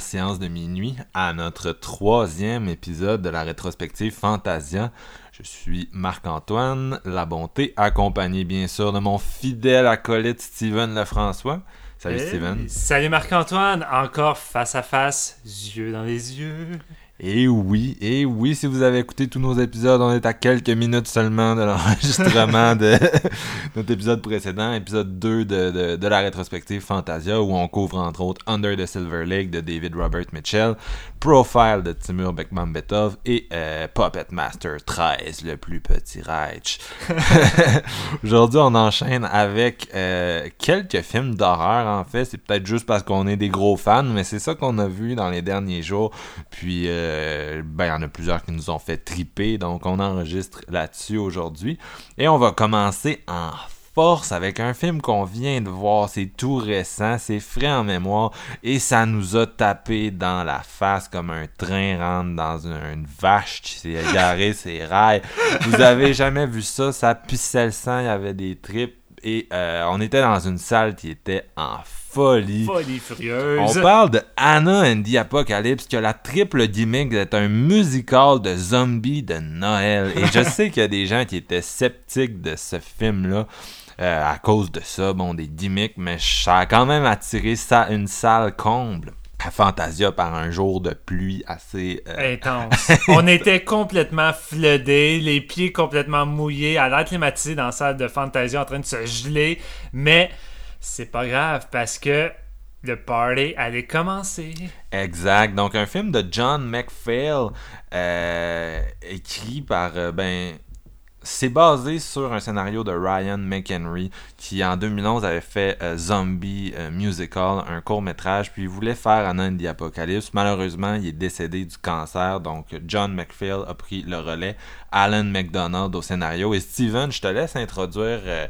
Séance de minuit, à notre troisième épisode de la rétrospective Fantasia. Je suis Marc-Antoine, la bonté, accompagné bien sûr de mon fidèle acolyte Steven Lefrançois. Salut Hey, Steven. Salut Marc-Antoine, encore face à face, yeux dans les yeux. Et oui, et oui, si vous avez écouté tous nos épisodes, on est à quelques minutes seulement de l'enregistrement de notre épisode précédent, épisode 2 de, de, de la rétrospective Fantasia, où on couvre entre autres Under the Silver Lake de David Robert Mitchell, Profile de Timur Bekmambetov et euh, Puppet Master 13, le plus petit Reich. Aujourd'hui, on enchaîne avec euh, quelques films d'horreur, en fait. C'est peut-être juste parce qu'on est des gros fans, mais c'est ça qu'on a vu dans les derniers jours. Puis, euh, ben, il y en a plusieurs qui nous ont fait triper, donc on enregistre là-dessus aujourd'hui. Et on va commencer en force avec un film qu'on vient de voir, c'est tout récent, c'est frais en mémoire et ça nous a tapé dans la face comme un train rentre dans une, vache qui s'est égarée ses rails. Vous avez jamais vu ça, ça pissait le sang, il y avait des tripes et euh, on était dans une salle qui était en folie. Folie furieuse. On parle de Anna and the Apocalypse qui a la triple gimmick d'être un musical de zombies de Noël. Et je sais qu'il y a des gens qui étaient sceptiques de ce film-là à cause de ça, bon, des gimmicks, mais ça a quand même attiré ça, une salle comble à Fantasia par un jour de pluie assez... euh, Intense. On était complètement floodés, les pieds complètement mouillés, à l'air climatisé dans la salle de Fantasia en train de se geler, mais c'est pas grave parce que le party allait commencer. Exact. Donc, un film de John McPhail, euh, écrit par, euh, ben, c'est basé sur un scénario de Ryan McHenry, qui en 2011 avait fait euh, Zombie euh, Musical, un court métrage, puis il voulait faire Anna the Apocalypse. Malheureusement, il est décédé du cancer, donc John McPhail a pris le relais, Alan McDonald au scénario. Et Steven, je te laisse introduire euh,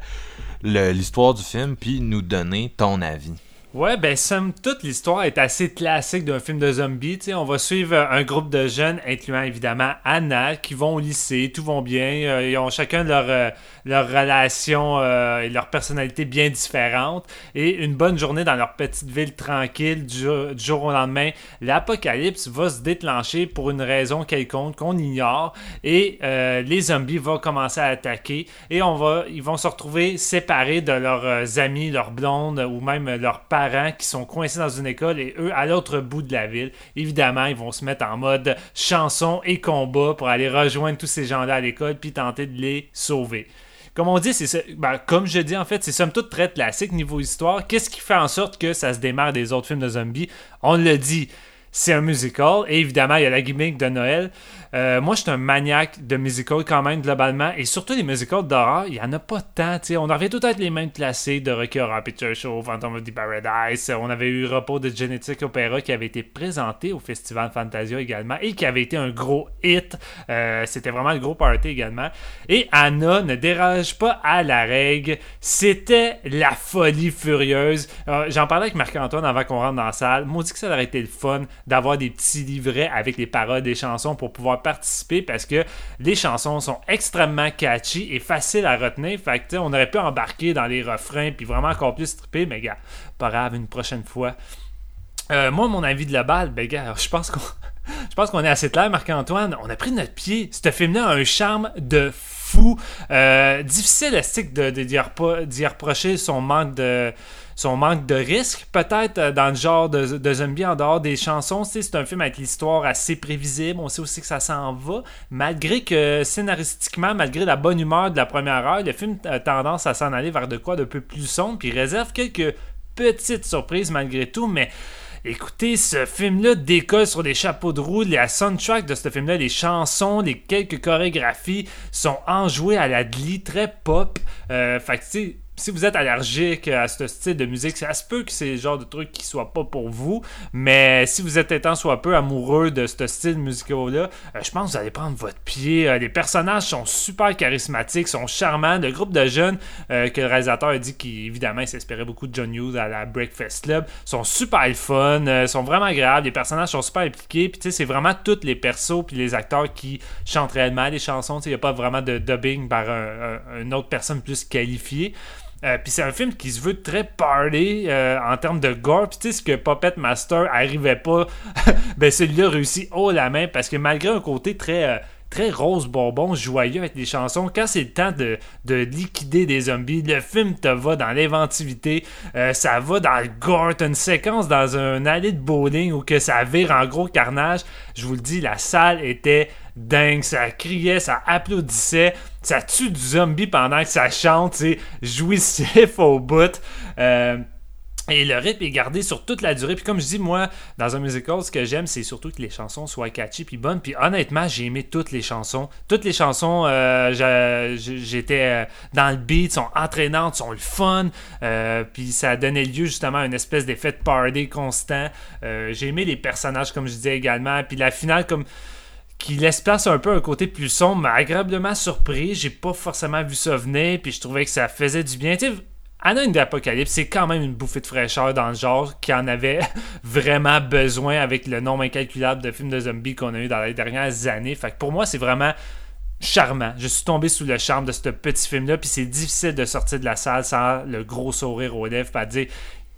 l'histoire du film, puis nous donner ton avis. Ouais, ben somme toute, l'histoire est assez classique d'un film de zombies. Tu sais, on va suivre euh, un groupe de jeunes, incluant évidemment Anna, qui vont au lycée, tout vont bien. euh, ils ont chacun leur, euh, leur relation euh, et leur personnalité bien différentes. Et une bonne journée dans leur petite ville tranquille, du, jour- du jour au lendemain, l'apocalypse va se déclencher pour une raison quelconque qu'on ignore. Et euh, les zombies vont commencer à attaquer. Et on va, ils vont se retrouver séparés de leurs euh, amis, leurs blondes ou même leurs parents qui sont coincés dans une école et eux à l'autre bout de la ville. Évidemment, ils vont se mettre en mode chanson et combat pour aller rejoindre tous ces gens-là à l'école puis tenter de les sauver. Comme on dit, c'est ben, comme je dis en fait, c'est somme toute très classique niveau histoire. Qu'est-ce qui fait en sorte que ça se démarre des autres films de zombies? On le dit, c'est un musical et évidemment il y a la gimmick de Noël. Euh, moi, je suis un maniaque de musical quand même globalement et surtout les musicals d'horreur, il y en a pas tant. tu sais. On revient tout à être les mêmes classés de Rocky Horror Picture Show, Phantom of the Paradise. On avait eu Repos de Genetic Opera qui avait été présenté au Festival Fantasia également et qui avait été un gros hit. Euh, C'était vraiment le gros party également. Et Anna ne déroge pas à la règle. C'était la folie furieuse. Euh, J'en parlais avec Marc-Antoine avant qu'on rentre dans la salle. Maudit que ça aurait été le fun d'avoir des petits livrets avec les paroles des chansons pour pouvoir participer parce que les chansons sont extrêmement catchy et faciles à retenir. Fait que, on aurait pu embarquer dans les refrains puis vraiment encore plus triper, mais gars, pas grave, une prochaine fois. Euh, moi, mon avis global, ben gars, je pense qu'on je pense qu'on est assez clair, Marc-Antoine. On a pris notre pied. Ce film-là a un charme de fou. Euh, difficile à stick de, de, d'y reprocher son manque de son manque de risque, peut-être euh, dans le genre de, zombie en dehors des chansons. C'est un film avec l'histoire assez prévisible. On sait aussi que ça s'en va. Malgré que scénaristiquement, malgré la bonne humeur de la première heure, le film a tendance à s'en aller vers de quoi de peu plus sombre. Puis réserve quelques petites surprises malgré tout. Mais Écoutez, ce film-là décolle sur des chapeaux de roue. La soundtrack de ce film-là, les chansons, les quelques chorégraphies sont enjouées à la glee, très pop. Euh, fait que, si vous êtes allergique à ce style de musique, ça se peut que c'est le genre de truc qui soit pas pour vous. Mais si vous êtes étant soit peu amoureux de ce style musical-là, euh, je pense que vous allez prendre votre pied. Euh, les personnages sont super charismatiques, sont charmants. Le groupe de jeunes euh, que le réalisateur a dit qu'évidemment il s'inspirait beaucoup de John Hughes à la Breakfast Club sont super fun, sont vraiment agréables. Les personnages sont super impliqués. Puis tu sais, c'est vraiment tous les persos puis les acteurs qui chantent réellement les chansons. Il n'y a pas vraiment de dubbing par une autre personne plus qualifiée. Euh, puis c'est un film qui se veut très party euh, en termes de gore. Puis tu sais, ce que Puppet Master arrivait pas, ben celui-là réussit haut la main parce que malgré un côté très. Euh, très rose bonbon, joyeux avec les chansons. Quand c'est le temps de, de, liquider des zombies, le film te va dans l'inventivité, ça va dans le gore. Une séquence dans un allée de bowling où que ça vire en gros carnage. Je vous le dis, la salle était dingue, ça criait, ça applaudissait, ça tue du zombie pendant que ça chante, c'est jouissif au bout. Euh, et le rythme est gardé sur toute la durée. Puis comme je dis, moi, dans un musical, ce que j'aime, c'est surtout que les chansons soient catchy puis bonnes. Puis honnêtement, j'ai aimé toutes les chansons. Toutes les chansons, euh, j'étais euh, dans le beat, sont entraînantes, sont le fun. puis ça donnait lieu justement à une espèce d'effet de party constant. j'ai aimé les personnages, comme je disais également. Puis la finale, comme qui laisse place un peu un côté plus sombre, mais agréablement surpris. J'ai pas forcément vu ça venir, puis je trouvais que ça faisait du bien. Tu Anna d'Apocalypse, c'est quand même une bouffée de fraîcheur dans le genre qui en avait vraiment besoin avec le nombre incalculable de films de zombies qu'on a eu dans les dernières années. Fait que pour moi, c'est vraiment charmant. Je suis tombé sous le charme de ce petit film-là, puis c'est difficile de sortir de la salle sans le gros sourire aux lèvres, pas dire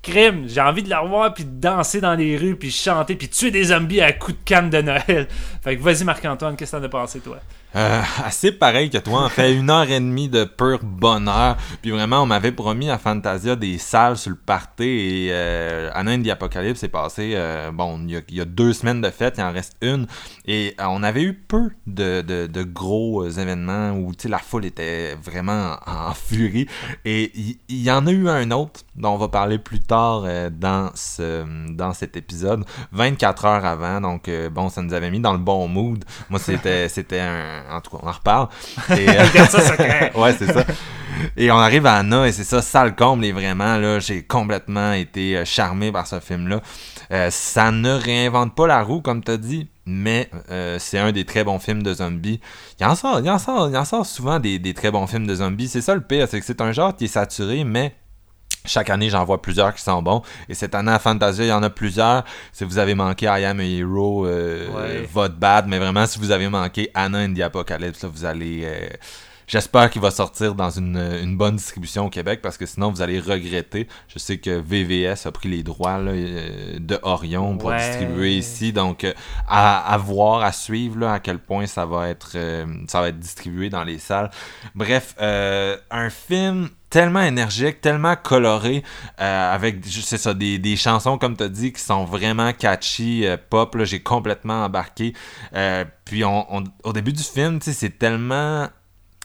crime, j'ai envie de la revoir, puis de danser dans les rues, puis chanter, puis tuer des zombies à coups de canne de Noël. Fait que vas-y Marc-Antoine, qu'est-ce que t'en as pensé toi? Euh, assez pareil que toi, en fait, une heure et demie de pur bonheur. Puis vraiment, on m'avait promis à Fantasia des salles sur le party et euh, Anna Apocalypse s'est passé, euh, bon, il y, a, deux semaines de fête, il en reste une. Et euh, on avait eu peu de, de, de gros événements où la foule était vraiment en, furie. Et il y, en a eu un autre dont on va parler plus tard dans, ce, dans cet épisode, 24 heures avant. Donc, bon, ça nous avait mis dans le bon mood. Moi, c'était c'était un en tout cas, on en reparle. Et, euh, ouais, c'est ça. Et on arrive à Anna, et c'est ça, ça le comble, et vraiment, là, j'ai complètement été euh, charmé par ce film-là. Euh, ça ne réinvente pas la roue, comme tu as dit, mais c'est un des très bons films de zombies. Il en sort, il en sort, il en sort souvent des, des très bons films de zombies. C'est ça le pire, c'est que c'est un genre qui est saturé, mais chaque année, j'en vois plusieurs qui sont bons. Et cette année à Fantasia, il y en a plusieurs. Si vous avez manqué I Am a Hero, euh, votre bad. Mais vraiment, si vous avez manqué Anna and the Apocalypse, vous allez... Euh, j'espère qu'il va sortir dans une, une, bonne distribution au Québec parce que sinon vous allez regretter. Je sais que VVS a pris les droits euh, de Orion pour distribuer ici, donc à, à, voir, à suivre là, à quel point ça va être ça va être distribué dans les salles. Bref, un film tellement énergique, tellement coloré, euh, avec, c'est ça, des, des, chansons, comme tu as dit, qui sont vraiment catchy, euh, pop, là, j'ai complètement embarqué. Euh, puis on, au début du film, tu sais, c'est tellement...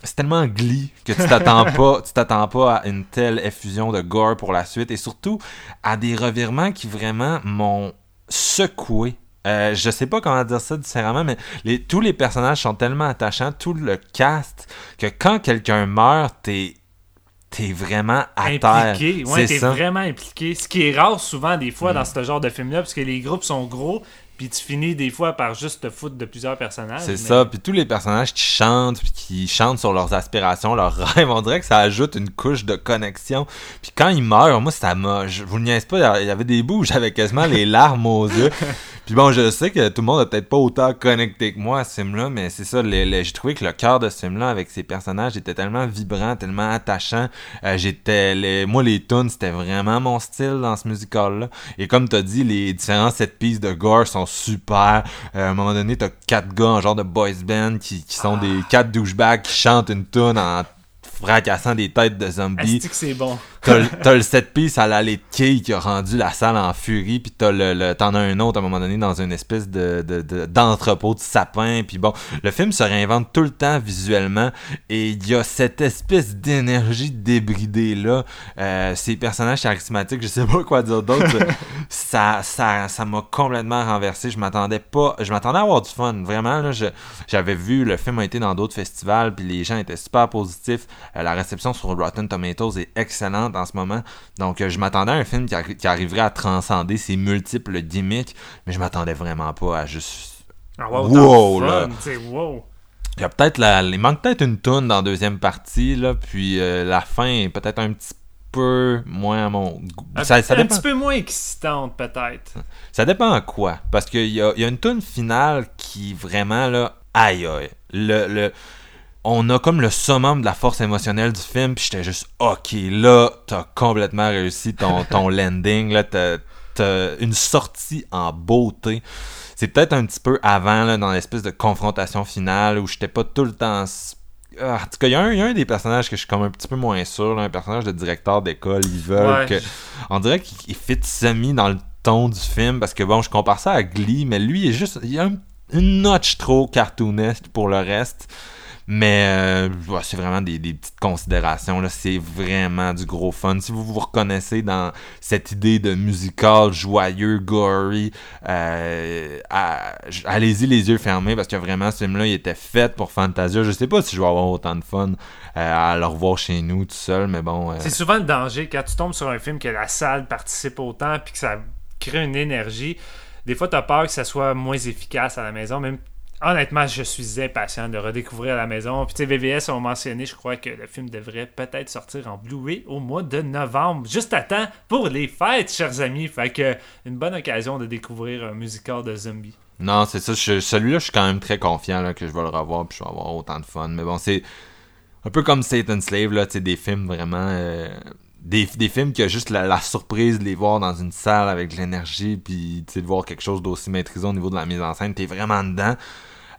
C'est tellement glee que tu t'attends pas, tu t'attends pas à une telle effusion de gore pour la suite et surtout à des revirements qui vraiment m'ont secoué euh, je sais pas comment dire ça différemment, mais les, tous les personnages sont tellement attachants, tout le cast, que quand quelqu'un meurt, t'es t'es vraiment à impliqué. Ouais, t'es vraiment impliqué. Ce qui est rare souvent des fois dans mm. ce genre de film-là, parce que les groupes sont gros, puis tu finis des fois par juste te foutre de plusieurs personnages. C'est ça, puis tous les personnages qui chantent, puis qui chantent sur leurs aspirations, leurs rêves, on dirait que ça ajoute une couche de connexion. Puis quand ils meurent, moi ça m'a... Je vous le niaise pas, il y avait des bouts où j'avais quasiment les larmes aux yeux. Puis bon, je sais que tout le monde a peut-être pas autant connecté que moi à ce film-là, mais c'est ça, j'ai trouvé que le cœur de ce film-là, avec ses personnages, était tellement vibrant, tellement attachant. Euh, j'étais, les, moi, les tunes, c'était vraiment mon style dans ce musical-là. Et comme t'as dit, les différents set pieces de gore sont super. Euh, à un moment donné, t'as quatre gars en genre de boys band qui, qui sont des quatre douchebags qui chantent une tune en fracassant des têtes de zombies. C'est bon? T'as le- set piece à la de Key qui a rendu la salle en furie, puis t'as le, le- t'en as un autre à un moment donné dans une espèce de, de- de- d'entrepôt de sapin, puis bon, le film se réinvente tout le temps visuellement, et il y a cette espèce d'énergie débridée là, euh, ces personnages charismatiques, je sais pas quoi dire d'autre, ça, ça, ça m'a complètement renversé, je m'attendais pas, je m'attendais à avoir du fun, vraiment là, j'avais vu, le film a été dans d'autres festivals, puis les gens étaient super positifs, euh, la réception sur Rotten Tomatoes est excellente en ce moment. Donc, euh, je m'attendais à un film qui, arri- qui arriverait à transcender ses multiples gimmicks, mais je m'attendais vraiment pas à juste. Ah, wow, là. wow. Il y a peut-être la... Il manque peut-être une toune dans la deuxième partie, là, puis euh, la fin est peut-être un petit peu moins à mon goût. Un, Ça, ça un dépend. petit peu moins excitante, peut-être. Ça dépend à quoi. Parce qu'il y a, y a une tune finale qui vraiment là. Aïe aïe. Le, le, on a comme le summum de la force émotionnelle du film, puis j'étais juste ok, là, t'as complètement réussi ton, ton landing, là, t'as, une sortie en beauté. C'est peut-être un petit peu avant, là, dans l'espèce de confrontation finale, où j'étais pas tout le temps ah, en tout cas, il y, a un- il y a un des personnages que je suis comme un petit peu moins sûr, là, un personnage de directeur d'école. Ils veulent Ouais. que. On dirait qu'il il fit semi dans le ton du film parce que bon, je compare ça à Glee, mais lui, il est juste. Il y a un- une notch trop cartoonesque pour le reste. Mais euh, c'est vraiment des, petites considérations. là. C'est vraiment du gros fun. Si vous vous reconnaissez dans cette idée de musical joyeux, gory, euh, allez-y les yeux fermés parce que vraiment ce film-là, il était fait pour Fantasia. Je sais pas si je vais avoir autant de fun euh, à le revoir chez nous tout seul, mais bon. C'est souvent le danger quand tu tombes sur un film que la salle participe autant puis que ça crée une énergie. Des fois, tu as peur que ça soit moins efficace à la maison. Même honnêtement, je suis impatient de redécouvrir la maison. Puis tu VVS ont mentionné, je crois que le film devrait peut-être sortir en Blu-ray au mois de novembre, juste à temps pour les fêtes, chers amis. Fait que une bonne occasion de découvrir un musical de zombies. Non, c'est ça. Celui-là, je suis quand même très confiant que je vais le revoir puis je vais avoir autant de fun. Mais bon, c'est un peu comme Satan Slave, là, tu des films vraiment. euh, des, des films qui a juste la, surprise de les voir dans une salle avec l'énergie, puis de voir quelque chose d'aussi maîtrisé au niveau de la mise en scène. T'es vraiment dedans.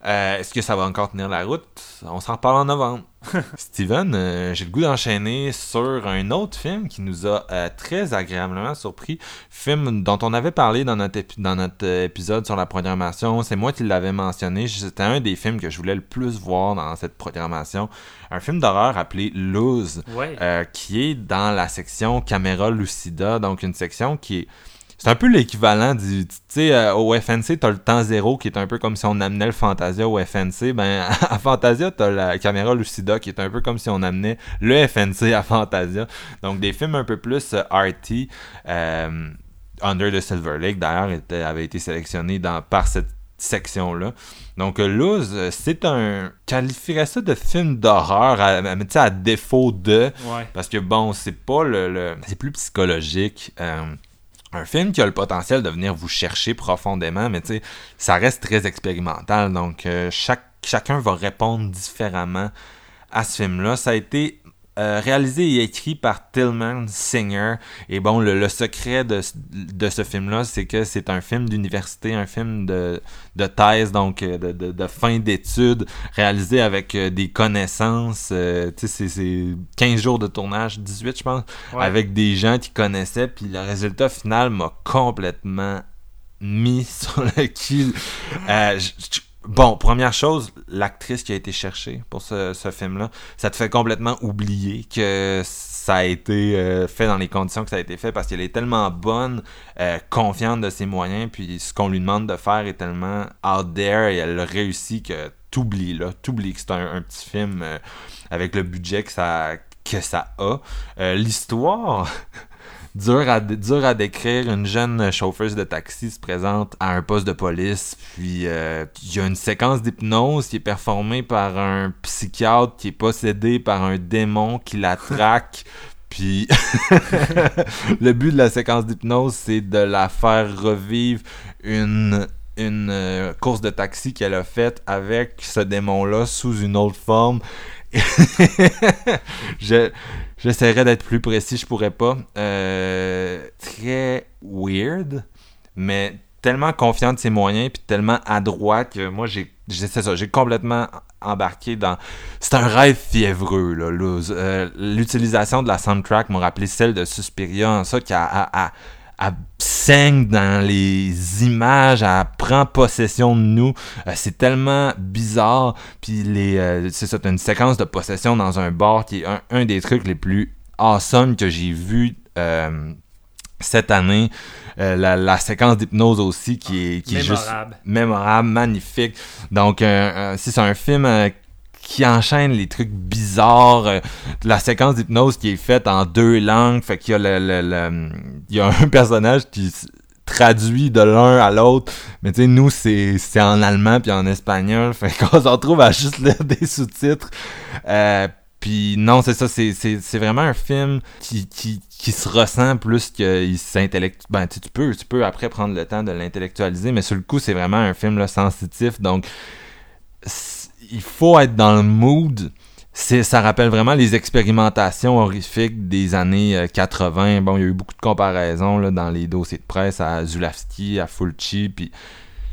Euh, Est-ce que ça va encore tenir la route? On s'en reparle en novembre. Steven, euh, j'ai le goût d'enchaîner sur un autre film qui nous a euh, très agréablement surpris. Film dont on avait parlé dans notre, épi- dans notre euh, épisode sur la programmation. C'est moi qui l'avais mentionné. C'était un des films que je voulais le plus voir dans cette programmation. Un film d'horreur appelé Lose, Ouais. euh, qui est dans la section Caméra Lucida. Donc une section qui est c'est un peu l'équivalent du. Tu sais, euh, au FNC, t'as le temps zéro qui est un peu comme si on amenait le Fantasia au FNC. Ben, à Fantasia, t'as la caméra Lucida qui est un peu comme si on amenait le FNC à Fantasia. Donc, des films un peu plus euh, arty. euh, Under the Silver Lake, d'ailleurs, avait été sélectionné dans, par cette section-là. Donc, euh, Luz, euh, c'est un. qualifierais ça de film d'horreur, à, à- mais tu sais, à défaut de? Ouais. Parce que bon, c'est pas le. le- c'est plus psychologique. Euh, un film qui a le potentiel de venir vous chercher profondément, mais tu sais, ça reste très expérimental. Donc, euh, chacun va répondre différemment à ce film-là. Ça a été euh, réalisé et écrit par Tillman Singer. Et bon, le, le secret de, ce- de ce film-là, c'est que c'est un film d'université, un film de, de thèse, donc euh, de, de, de fin d'études, réalisé avec euh, des connaissances. euh, tu sais, c'est- c'est 15 jours de tournage, 18 je pense, Ouais. avec des gens qui connaissaient. Puis le résultat final m'a complètement mis sur le j- bon, première chose, l'actrice qui a été cherchée pour ce, film-là, ça te fait complètement oublier que ça a été euh, fait dans les conditions que ça a été fait parce qu'elle est tellement bonne, euh, confiante de ses moyens, puis ce qu'on lui demande de faire est tellement out there et elle réussit que t'oublies là, t'oublies que c'est un, un petit film euh, avec le budget que ça que ça a. Euh, L'histoire dur à, dur à décrire. Une jeune chauffeuse de taxi se présente à un poste de police, puis euh, il y a une séquence d'hypnose qui est performée par un psychiatre qui est possédé par un démon qui la traque. Puis le but de la séquence d'hypnose, c'est de la faire revivre une une euh, course de taxi qu'elle a faite avec ce démon-là sous une autre forme. je j'essaierai d'être plus précis, je pourrais pas. Euh, très weird, mais tellement confiant de ses moyens puis tellement adroit que moi j'ai ça j'ai complètement embarqué dans c'est un rêve fiévreux là euh, l'utilisation de la soundtrack m'a rappelé celle de Suspiria en ça qui a, elle saigne dans les images, elle prend possession de nous. Euh, c'est tellement bizarre. Puis les, euh, c'est ça, une séquence de possession dans un bar qui est un, des trucs les plus awesome que j'ai vu euh, cette année. La, séquence d'hypnose aussi qui est, qui est juste mémorable, magnifique. Donc, si c'est un film qui enchaîne les trucs bizarres. Euh, la séquence d'hypnose qui est faite en deux langues. Fait qu'il y a le, il y a un personnage qui traduit de l'un à l'autre. Mais tu sais, nous, c'est, en allemand puis en espagnol. Fait qu'on se retrouve à juste lire des sous-titres. Euh, puis non, c'est ça, c'est vraiment un film qui, qui, qui se ressent plus qu'il s'intellectualise. Ben, tu peux, tu peux après prendre le temps de l'intellectualiser, mais sur le coup, c'est vraiment un film là, sensitif. Donc, il faut être dans le mood. Ça rappelle vraiment les expérimentations horrifiques des années 80. Euh, bon, il y a eu beaucoup de comparaisons là, dans les dossiers de presse à Zulawski, à Fulci, puis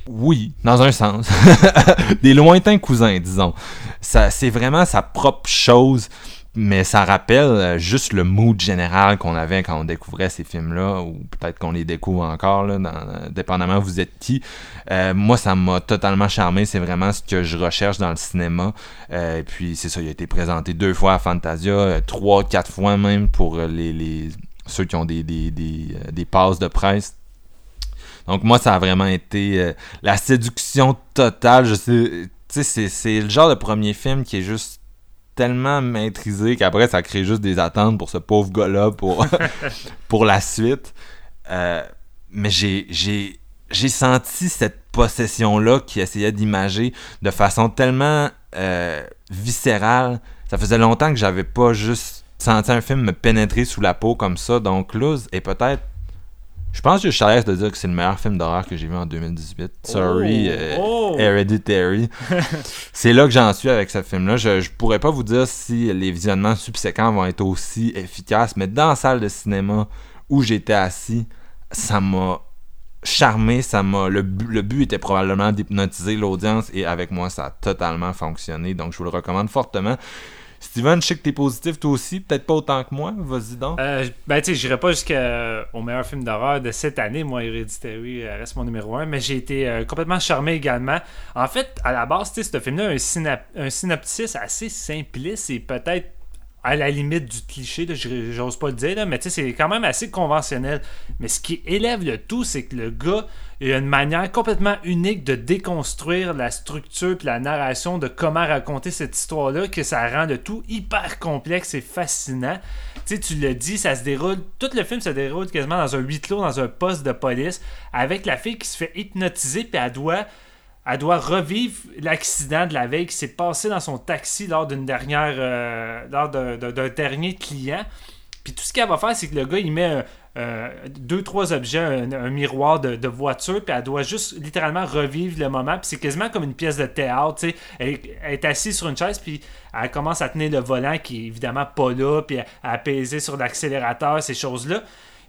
oui, dans un sens. des lointains cousins, disons. Ça, c'est vraiment sa propre chose mais ça rappelle euh, juste le mood général qu'on avait quand on découvrait ces films-là, ou peut-être qu'on les découvre encore, là, dans, euh, dépendamment vous êtes qui. Euh, moi, ça m'a totalement charmé. C'est vraiment ce que je recherche dans le cinéma. et puis, c'est ça, il a été présenté deux fois à Fantasia, trois, quatre fois même pour les, les ceux qui ont des, passes de presse. Donc, moi, ça a vraiment été la séduction totale. Je sais, tu sais, c'est le genre de premier film qui est juste tellement maîtrisé qu'après ça crée juste des attentes pour ce pauvre gars-là pour, pour la suite. Euh, mais j'ai, j'ai, j'ai senti cette possession-là qui essayait d'imager de façon tellement euh, viscérale. Ça faisait longtemps que j'avais pas juste senti un film me pénétrer sous la peau comme ça. Donc Luz est peut-être je pense que je suis à l'aise de dire que c'est le meilleur film d'horreur que j'ai vu en 2018. Sorry, euh, oh! Hereditary. c'est là que j'en suis avec ce film-là. Je, je pourrais pas vous dire si les visionnements subséquents vont être aussi efficaces, mais dans la salle de cinéma où j'étais assis, ça m'a charmé, ça m'a le, le but était probablement d'hypnotiser l'audience et avec moi ça a totalement fonctionné. Donc je vous le recommande fortement. Steven, je sais que t'es positif toi aussi, peut-être pas autant que moi, vas-y donc. Euh, ben tu sais, j'irai pas jusqu'au meilleur film d'horreur de cette année, moi Hereditary euh, reste mon numéro 1, mais j'ai été euh, complètement charmé également. En fait, à la base, tu sais, ce film-là un, synopsis assez simpliste et peut-être à la limite du cliché, j'ose pas le dire, mais tu sais, c'est quand même assez conventionnel. Mais ce qui élève le tout, c'est que le gars a une manière complètement unique de déconstruire la structure et la narration de comment raconter cette histoire-là, que ça rend le tout hyper complexe et fascinant. Tu sais, tu le dis, ça se déroule, tout le film se déroule quasiment dans un huis clos, dans un poste de police, avec la fille qui se fait hypnotiser, puis elle doit elle doit revivre l'accident de la veille qui s'est passé dans son taxi lors d'une dernière euh, lors d'un dernier client. Puis tout ce qu'elle va faire, c'est que le gars il met deux trois objets, un, miroir de, voiture, puis elle doit juste littéralement revivre le moment. Puis c'est quasiment comme une pièce de théâtre. sais Elle, est assise sur une chaise, puis elle commence à tenir le volant qui est évidemment pas là, puis à, à peser sur l'accélérateur, ces choses là.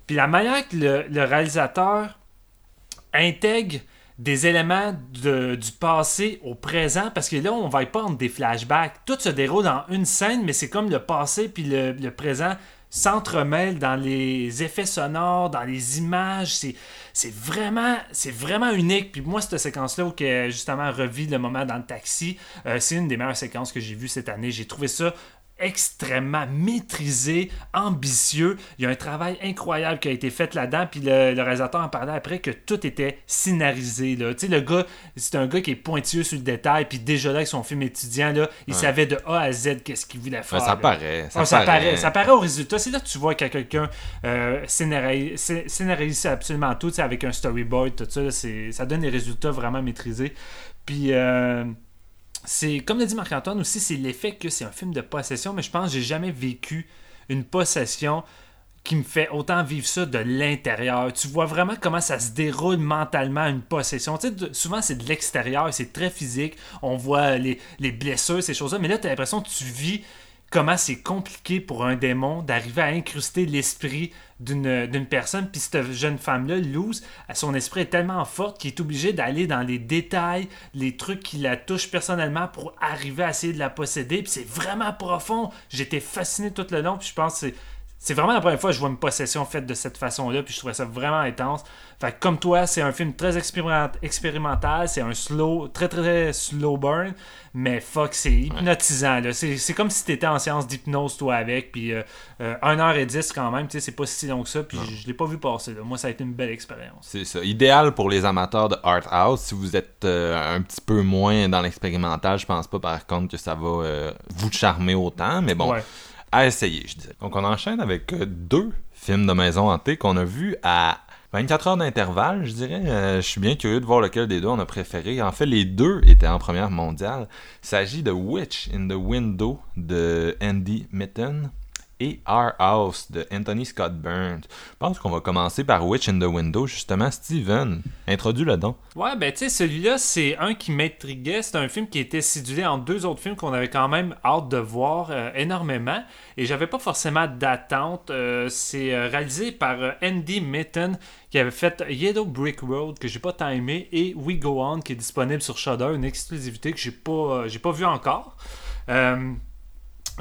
Puis la manière que le réalisateur intègre des éléments du passé au présent, parce que là, on va pas entre des flashbacks. Tout se déroule dans une scène, mais c'est comme le passé puis le, présent s'entremêlent dans les effets sonores, dans les images. C'est, vraiment, unique. Puis moi, cette séquence-là où que, justement revit le moment dans le taxi, euh, c'est une des meilleures séquences que j'ai vues cette année. J'ai trouvé ça extrêmement maîtrisé, ambitieux. Il y a un travail incroyable qui a été fait là-dedans. Puis le, réalisateur en parlait après que tout était scénarisé. Là. Tu sais, le gars, c'est un gars qui est pointilleux sur le détail. Puis déjà là, avec son film étudiant, là, il savait de A à Z qu'est-ce qu'il voulait faire. ça, paraît, ça, paraît. ça, paraît. au résultat. C'est là que tu vois que quelqu'un euh, scénarise, absolument tout. Avec un storyboard, tout ça. Ça donne des résultats vraiment maîtrisés. Puis. Euh, c'est comme l'a dit Marc-Antoine aussi, c'est l'effet que c'est un film de possession, mais je pense que j'ai jamais vécu une possession qui me fait autant vivre ça de l'intérieur. Tu vois vraiment comment ça se déroule mentalement une possession. Tu souvent c'est de l'extérieur, c'est très physique. On voit les, les blessures, ces choses-là, mais là, tu as l'impression que tu vis comment c'est compliqué pour un démon d'arriver à incruster l'esprit d'une personne. Puis cette jeune femme-là, Luz, son esprit est tellement fort qu'il est obligé d'aller dans les détails, les trucs qui la touchent personnellement pour arriver à essayer de la posséder. Puis c'est vraiment profond. J'étais fasciné tout le long. Puis je pense que c'est vraiment la première fois que je vois une possession faite de cette façon-là, puis je trouvais ça vraiment intense. Fait comme toi, c'est un film très expérimental, c'est un slow, très très slow burn, mais fuck, c'est hypnotisant. C'est comme si t'étais en séance d'hypnose toi avec, puis 1h10 euh, quand même, c'est pas si long que ça, puis je, l'ai pas vu passer. Moi, ça a été une belle expérience. C'est ça. Idéal pour les amateurs de Art House. Si vous êtes euh, un petit peu moins dans l'expérimental, je pense pas par contre que ça va euh, vous charmer autant, mais bon à essayer, je disais. Donc on enchaîne avec euh, deux films de maison hantée qu'on a vus à 24 heures d'intervalle, je dirais. Euh, je suis bien curieux de voir lequel des deux on a préféré. En fait, les deux étaient en première mondiale. Il s'agit de Witch in the Window de Andy Mitten et Our House de Anthony Scott Burns. Je pense qu'on va commencer par Witch in the Window, justement. Steven, introduis le don. Ouais, ben tu sais, celui-là, c'est un qui m'intriguait. C'est un film qui était sidulé en deux autres films qu'on avait quand même hâte de voir euh, énormément. Et j'avais pas forcément d'attente. Euh, c'est euh, réalisé par Andy Mitten, qui avait fait Yellow Brick Road, que j'ai pas tant aimé, et We Go On, qui est disponible sur Shudder, une exclusivité que j'ai pas, j'ai pas vu encore.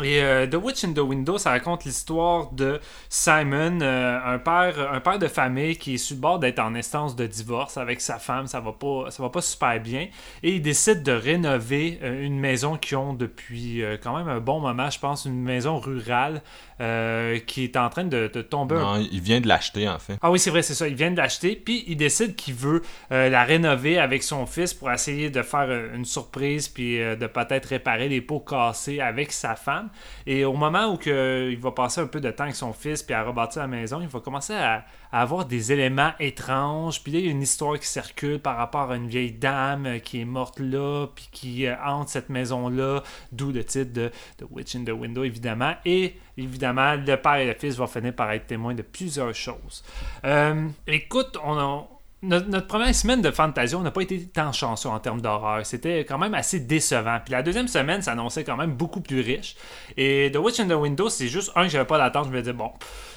Et euh, The Witch in the Window, ça raconte l'histoire de Simon, euh, un père, un père de famille qui est sur le bord d'être en instance de divorce avec sa femme. Ça va pas, ça va pas super bien. Et il décide de rénover euh, une maison qu'ils ont depuis quand même un bon moment, je pense, une maison rurale qui est en train de, tomber. Non, il vient de l'acheter en fait. Ah oui, c'est vrai, c'est ça. Il vient de l'acheter. Puis il décide qu'il veut la rénover avec son fils pour essayer de faire une surprise puis de peut-être réparer les pots cassés avec sa femme. Et au moment où que, il va passer un peu de temps avec son fils puis à rebâtir la maison, il va commencer à, avoir des éléments étranges. Puis là, il y a une histoire qui circule par rapport à une vieille dame qui est morte là, puis qui euh, hante cette maison-là, d'où le titre de The Witch in the Window, évidemment. Et évidemment, le père et le fils vont finir par être témoins de plusieurs choses. Euh, écoute, on a notre, première semaine de Fantasia, on n'a pas été tant chanceux en termes d'horreur. C'était quand même assez décevant. Puis la deuxième semaine s'annonçait quand même beaucoup plus riche. Et The Witch in the Window, c'est juste un que j'avais pas d'attente. Je me disais, bon,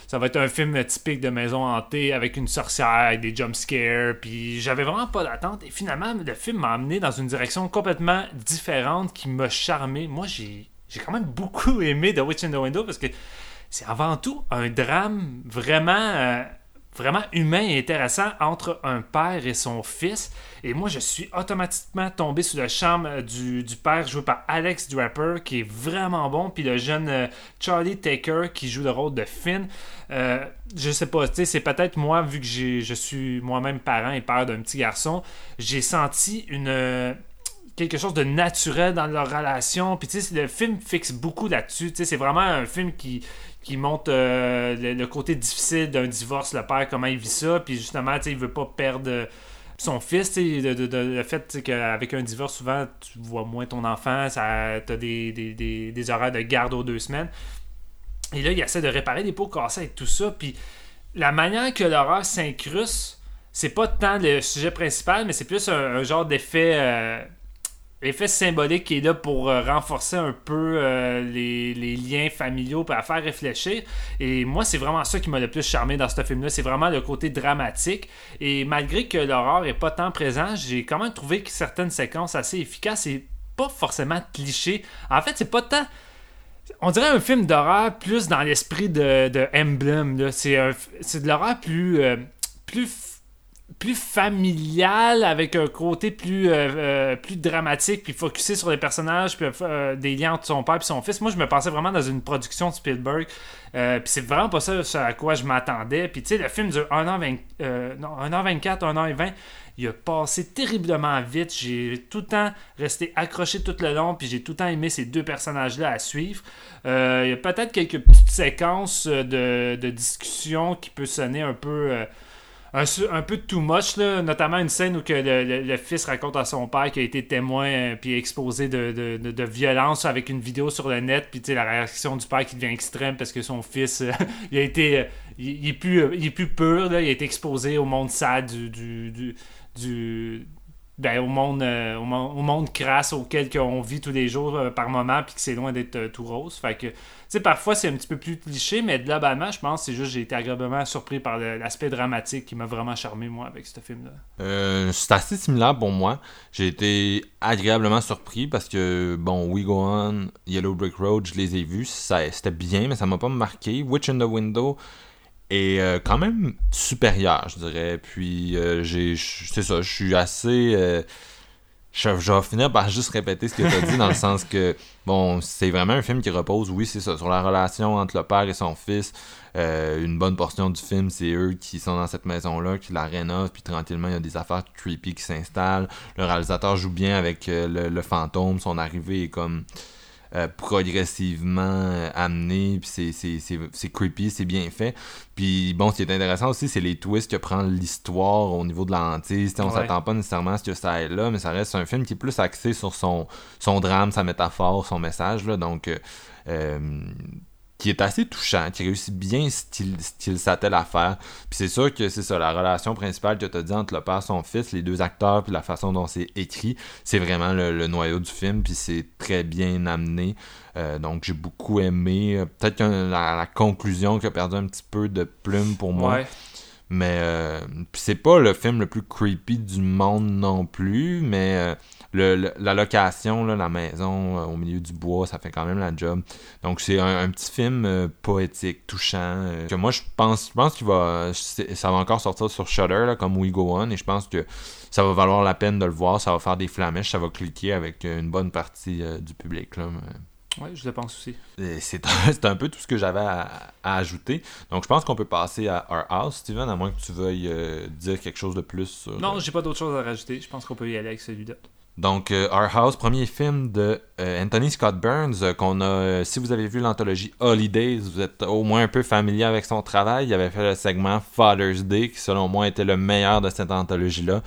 ça va être un film typique de maison hantée avec une sorcière, des jump scares. Puis j'avais vraiment pas d'attente. Et finalement, le film m'a amené dans une direction complètement différente qui m'a charmé. Moi, j'ai quand même beaucoup aimé The Witch in the Window parce que c'est avant tout un drame vraiment. Euh, vraiment humain et intéressant entre un père et son fils. Et moi, je suis automatiquement tombé sous le charme euh, du, père joué par Alex Draper, qui est vraiment bon, puis le jeune euh, Charlie Taker qui joue le rôle de Finn. Euh, je sais pas, c'est peut-être moi, vu que je suis moi-même parent et père d'un petit garçon, j'ai senti une quelque chose de naturel dans leur relation. Puis tu sais, le film fixe beaucoup là-dessus. Tu sais, c'est vraiment un film qui, qui montre euh, le, côté difficile d'un divorce, le père, comment il vit ça, puis justement, il veut pas perdre son fils, le fait qu'avec un divorce, souvent, tu vois moins ton enfant, ça t'as des, des, des, horaires de garde aux deux semaines. Et là, il essaie de réparer des pots cassés et tout ça, puis la manière que l'horreur s'incruste, c'est pas tant le sujet principal, mais c'est plus un, genre d'effet... Euh, L'effet symbolique qui est là pour euh, renforcer un peu euh, les, liens familiaux pour faire réfléchir. Et moi, c'est vraiment ça qui m'a le plus charmé dans ce film-là. C'est vraiment le côté dramatique. Et malgré que l'horreur est pas tant présent, j'ai quand même trouvé que certaines séquences assez efficaces et pas forcément clichés. En fait, c'est pas tant. On dirait un film d'horreur plus dans l'esprit de, de Emblem. C'est de l'horreur plus, euh, plus plus familial avec un côté plus, euh, euh, plus dramatique puis focusé sur les personnages puis euh, des liens entre son père et son fils. Moi je me pensais vraiment dans une production de Spielberg puis c'est vraiment pas ça, à quoi je m'attendais. Puis tu sais le film dure 1h20 non 1h24 1h20 il a passé terriblement vite. J'ai tout le temps resté accroché tout le long puis j'ai tout le temps aimé ces deux personnages là à suivre. Il y a peut-être quelques petites séquences de, de discussion qui peut sonner un peu un, peu too much, là, notamment une scène où que le, fils raconte à son père qu'il a été témoin euh, puis exposé de, violence avec une vidéo sur le net, puis la réaction du père qui devient extrême parce que son fils, euh, il a été, euh, il, est plus, il est plus pur, là, il a été exposé au monde sad du, du, du, ben, au monde euh, au, crasse auquel on vit tous les jours euh, par moment puis que c'est loin d'être euh, tout rose fait que tu sais parfois c'est un petit peu plus cliché mais globalement je pense c'est juste j'ai été agréablement surpris par l'aspect dramatique qui m'a vraiment charmé moi avec ce film là Euh, c'est assez similaire pour moi. J'ai été agréablement surpris parce que, bon, We Go On, Yellow Brick Road, je les ai vus. C'était bien, mais ça m'a pas marqué. Witch in the Window est euh, quand même supérieur, je dirais. Puis, euh, j'ai, c'est ça, je suis assez. euh, je, je vais finir par juste répéter ce que tu as dit dans le sens que, bon, c'est vraiment un film qui repose, oui, c'est ça, sur la relation entre le père et son fils. Une bonne portion du film, c'est eux qui sont dans cette maison-là, qui la rénovent, puis tranquillement, il y a des affaires creepy qui s'installent. Le réalisateur joue bien avec le, le fantôme, son arrivée est comme euh, progressivement euh, amené, puis c'est- creepy, c'est bien fait. Puis bon, ce qui est intéressant aussi, c'est les twists que prend l'histoire au niveau de la hantise. T'sais, On Ouais. s'attend pas nécessairement à ce que ça aille là, mais ça reste un film qui est plus axé sur son, son drame, sa métaphore, son message. Là, donc, euh, euh, qui est assez touchant, qui réussit bien ce qu'il s'attelle à faire. Puis c'est sûr que c'est ça, la relation principale que tu as dit entre le père et son fils, les deux acteurs, puis la façon dont c'est écrit, c'est vraiment le, le noyau du film, puis c'est très bien amené. Euh, donc j'ai beaucoup aimé. Peut-être que la, la conclusion qui a perdu un petit peu de plume pour moi. ouais Mais euh, c'est pas le film le plus creepy du monde non plus, mais euh, le, le- la location, là, la maison euh, au milieu du bois, ça fait quand même la job. Donc c'est un, un petit film euh, poétique, touchant, euh, que moi je pense, je pense qu'il va, ça va encore sortir sur Shudder là, comme We Go On, et je pense que ça va valoir la peine de le voir, ça va faire des flamèches, ça va cliquer avec une bonne partie du public là. mais- ouais je le pense aussi C'est c'est un peu tout ce que j'avais à, à ajouter. Donc, je pense qu'on peut passer à Our House, Steven, à moins que tu veuilles euh, dire quelque chose de plus. sur- non j'ai pas d'autre chose à rajouter je pense qu'on peut y aller avec celui-là Donc, euh, Our House, premier film de euh, Anthony Scott Burns, euh, qu'on a, si vous avez vu l'anthologie Holidays, vous êtes au moins un peu familier avec son travail. Il avait fait le segment Father's Day, qui selon moi était le meilleur de cette anthologie-là.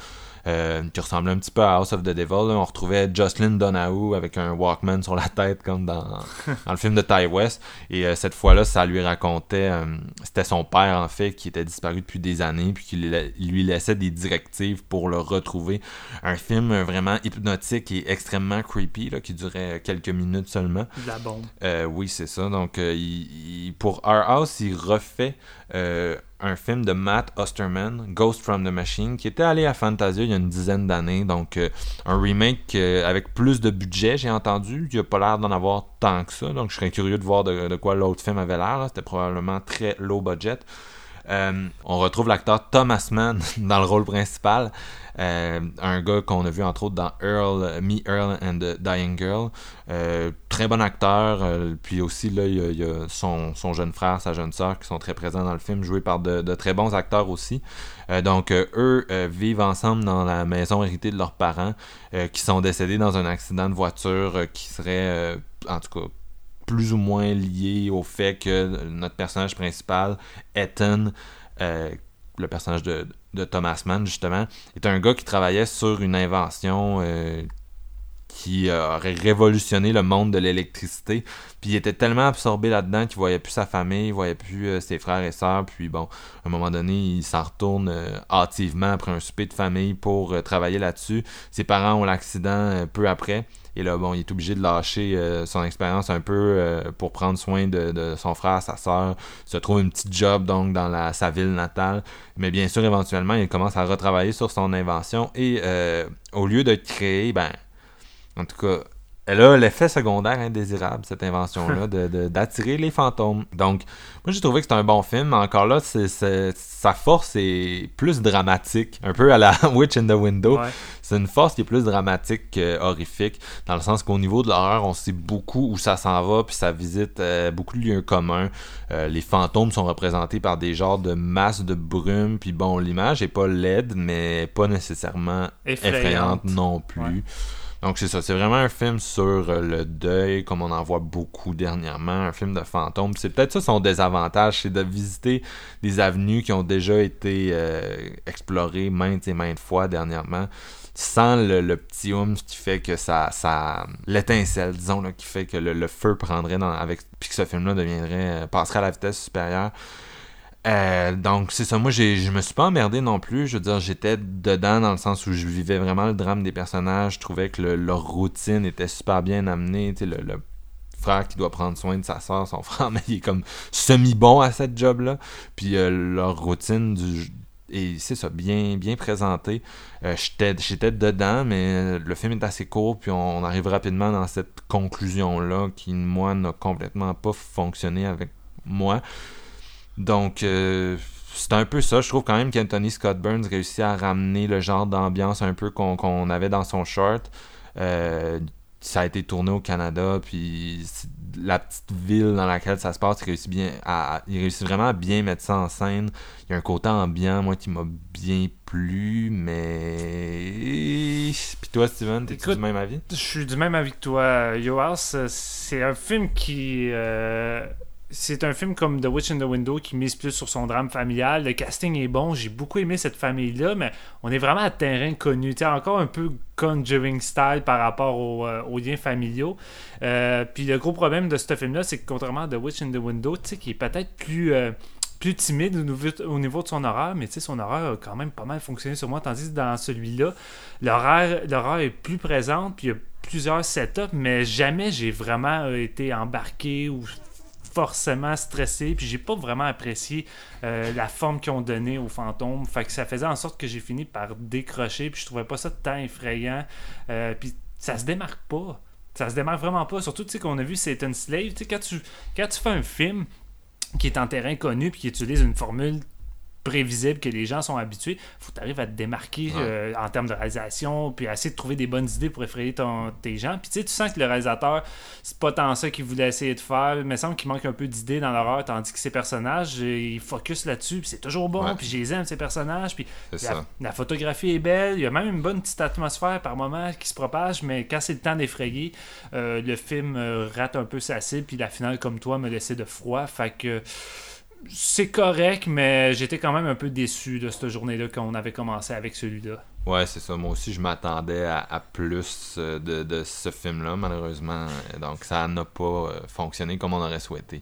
Euh, qui ressemblait un petit peu à House of the Devil. là. On retrouvait Jocelyn Donahue avec un Walkman sur la tête, comme dans, dans le film de Ty West. Et euh, cette fois-là, ça lui racontait, euh, c'était son père en fait, qui était disparu depuis des années, puis qui lui- laissait des directives pour le retrouver. Un film vraiment hypnotique et extrêmement creepy, là, qui durait quelques minutes seulement. de la bombe Euh, oui, c'est ça. Donc, il- il- pour Our House, il refait un film de Matt Osterman, Ghost from the Machine, qui était allé à Fantasia il y a une dizaine d'années. Donc, euh, un remake euh, avec plus de budget, j'ai entendu. Il n'a pas l'air d'en avoir tant que ça. Donc, je serais curieux de voir de, quoi l'autre film avait l'air. C'était probablement très low budget. Euh, on retrouve l'acteur Thomas Mann dans le rôle principal. Euh, un gars qu'on a vu entre autres dans Earl, Me, Earl and the Dying Girl. Euh, très bon acteur. puis aussi, là, il y a, son, jeune frère, sa jeune sœur qui sont très présents dans le film, joués par de, de très bons acteurs aussi. Donc, eux vivent ensemble dans la maison héritée de leurs parents qui sont décédés dans un accident de voiture qui serait, en tout cas, plus ou moins lié au fait que notre personnage principal, Ethan, euh, le personnage de, Thomas Mann, justement, est un gars qui travaillait sur une invention euh, qui aurait révolutionné le monde de l'électricité. Puis il était tellement absorbé là-dedans qu'il voyait plus sa famille, il voyait plus euh, ses frères et sœurs. Puis bon, à un moment donné, il s'en retourne hâtivement après un souper de famille pour travailler là-dessus. Ses parents ont l'accident peu après. Et là, bon, il est obligé de lâcher euh, son expérience un peu euh, pour prendre soin de, son frère, sa sœur. Il se trouve une petite job donc dans la, sa ville natale. Mais bien sûr, éventuellement, il commence à retravailler sur son invention. Et euh, au lieu de créer, ben, en tout cas, elle a l'effet secondaire indésirable, cette invention-là, de- de- d'attirer les fantômes. Donc, moi, j'ai trouvé que c'était un bon film. mais Encore là, sa force est plus dramatique, un peu à la Witch in the Window. Ouais. C'est une force qui est plus dramatique que horrifique, dans le sens qu'au niveau de l'horreur, on sait beaucoup où ça s'en va, puis ça visite euh, beaucoup de lieux communs. Euh, les fantômes sont représentés par des genres de masses de brume, puis bon, l'image est pas laide, mais pas nécessairement Effrayante. effrayante non plus. Ouais. Donc c'est ça, c'est vraiment un film sur euh, le deuil, comme on en voit beaucoup dernièrement, un film de fantômes. C'est peut-être ça son désavantage, c'est de visiter des avenues qui ont déjà été euh, explorées maintes et maintes fois dernièrement, sans le, le petit oomph qui fait que ça, ça l'étincelle, disons, là, qui fait que le, le feu prendrait dans, avec, puis que ce film-là deviendrait, euh, passerait à la vitesse supérieure. Euh, donc, c'est ça. Moi, je me suis pas emmerdé non plus. Je veux dire, j'étais dedans dans le sens où je vivais vraiment le drame des personnages. Je trouvais que le- leur routine était super bien amenée. Tu sais, le, le frère qui doit prendre soin de sa soeur, son frère, mais il est comme semi-bon à cette job-là. Puis euh, leur routine du. Et c'est ça, bien, bien présenté. Euh, j'étais, j'étais dedans, mais le film est assez court, puis on, on arrive rapidement dans cette conclusion-là qui, moi, n'a complètement pas fonctionné avec moi. Donc, euh, c'est un peu ça. Je trouve quand même qu'Anthony Scott Burns réussit à ramener le genre d'ambiance un peu qu'on avait dans son short. Euh, ça a été tourné au Canada, puis la petite ville dans laquelle ça se passe, il réussit, bien à, il réussit vraiment à bien mettre ça en scène. Il y a un côté ambiant, moi, qui m'a bien plu, mais... Puis toi, Steven, t'es-tu Écoute, du même avis? Je suis du même avec toi, Yoas. C'est un film qui. euh, c'est un film comme The Witch in the Window qui mise plus sur son drame familial. Le casting est bon. J'ai beaucoup aimé cette famille-là, mais on est vraiment à terrain connu. Tu sais, encore un peu Conjuring style par rapport aux, euh, aux liens familiaux. Euh, puis le gros problème de ce film-là, c'est que contrairement à The Witch in the Window, qui est peut-être plus. euh, plus timide au niveau, au niveau de son horreur, mais son horreur a quand même pas mal fonctionné sur moi, tandis que dans celui-là, l'horreur est plus présente, puis il y a plusieurs setups, mais jamais j'ai vraiment été embarqué ou forcément stressé, puis j'ai pas vraiment apprécié euh, la forme qu'ils ont donnée aux fantômes. Fait que ça faisait en sorte que j'ai fini par décrocher, puis je trouvais pas ça tant effrayant. Euh, puis ça se démarque pas. Ça se démarque vraiment pas. Surtout, tu sais, qu'on a vu Satan Slave. Tu sais, quand tu, quand tu fais un film qui est en terrain connu puis qui utilise une formule prévisible que les gens sont habitués, faut que à te démarquer Ouais. euh, en termes de réalisation, puis à essayer de trouver des bonnes idées pour effrayer ton, tes gens. Puis tu sais, tu sens que le réalisateur, c'est pas tant ça qu'il voulait essayer de faire. Il me semble qu'il manque un peu d'idées dans l'horreur, tandis que ces personnages, euh, ils focus là-dessus, puis c'est toujours bon, Ouais. puis je les aime, ces personnages, puis la, photographie est belle, il y a même une bonne petite atmosphère par moment qui se propage, mais quand c'est le temps d'effrayer, euh, le film rate un peu sa cible, puis la finale, comme toi, me laissait de froid. Fait que c'est correct, mais j'étais quand même un peu déçu de cette journée-là quand on avait commencé avec celui-là. Ouais, c'est ça. Moi aussi, je m'attendais à, à plus euh, de, de ce film-là, malheureusement. Donc, ça n'a pas euh, fonctionné comme on aurait souhaité.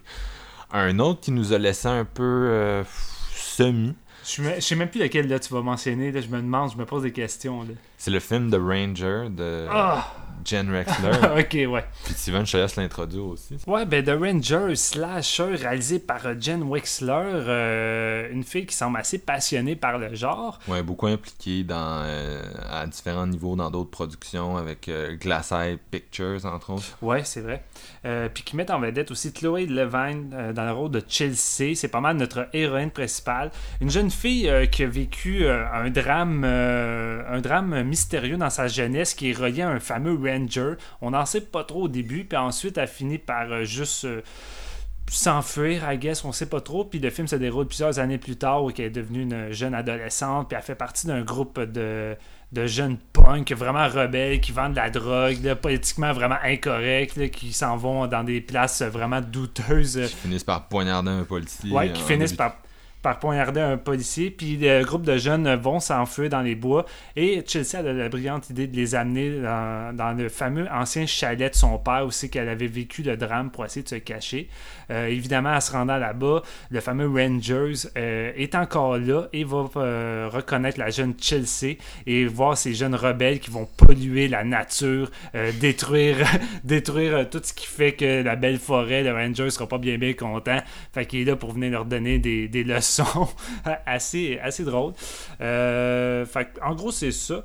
Un autre qui nous a laissé un peu euh, semi, Je suis- je sais même plus lequel là tu vas mentionner, là, je me demande, je me pose des questions. C'est le film The Ranger de Ah! Jen Rexler. ok, ouais. Puis Steven, je te laisse l'introduire aussi. Ouais, ben The Ranger slasher réalisé par euh, Jen Wexler, euh, une fille qui semble assez passionnée par le genre. Ouais, beaucoup impliqué dans, euh, à différents niveaux dans d'autres productions avec euh, Glass Eye Pictures, entre autres. Ouais, c'est vrai. Euh, puis qui met en vedette aussi Chloé Levine euh, dans le rôle de Chelsea. C'est pas mal notre héroïne principale. Une jeune fille euh, qui a vécu euh, un drame euh, un drame mystérieux dans sa jeunesse qui est relié à un fameux Ranger. On n'en sait pas trop au début, puis ensuite elle finit par euh, juste euh, s'enfuir, I guess, on sait pas trop. Puis le film se déroule plusieurs années plus tard où elle est devenue une jeune adolescente, puis elle fait partie d'un groupe de, de jeunes punks vraiment rebelles qui vendent de la drogue, là, politiquement vraiment incorrects, là, qui s'en vont dans des places vraiment douteuses. Qui finissent par poignarder un policier. Ouais, qui en finissent début- par, par poignarder un policier. Puis le groupe de jeunes vont s'enfuir dans les bois. Et Chelsea a la brillante idée de les amener dans, dans le fameux ancien chalet de son père, c'est qu'elle avait vécu le drame pour essayer de se cacher. Euh, évidemment, en se rendant là-bas, le fameux Rangers euh, est encore là et va euh, reconnaître la jeune Chelsea et voir ces jeunes rebelles qui vont polluer la nature, détruire, détruire tout ce qui fait que la belle forêt, le Ranger sera pas bien bien content. Fait qu'il est là pour venir leur donner des, des leçons assez, assez drôles. Euh, fait en gros, c'est ça.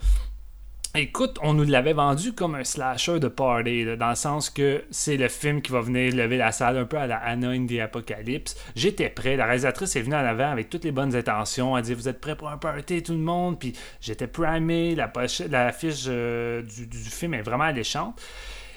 Écoute, on nous l'avait vendu comme un slasher de party, dans le sens que c'est le film qui va venir lever la salle un peu à la Anna in the Apocalypse. J'étais prêt, la réalisatrice est venue en avant avec toutes les bonnes intentions. Elle dit Vous êtes prêts pour un party, tout le monde Puis j'étais primé, la fiche euh, du, du film est vraiment alléchante.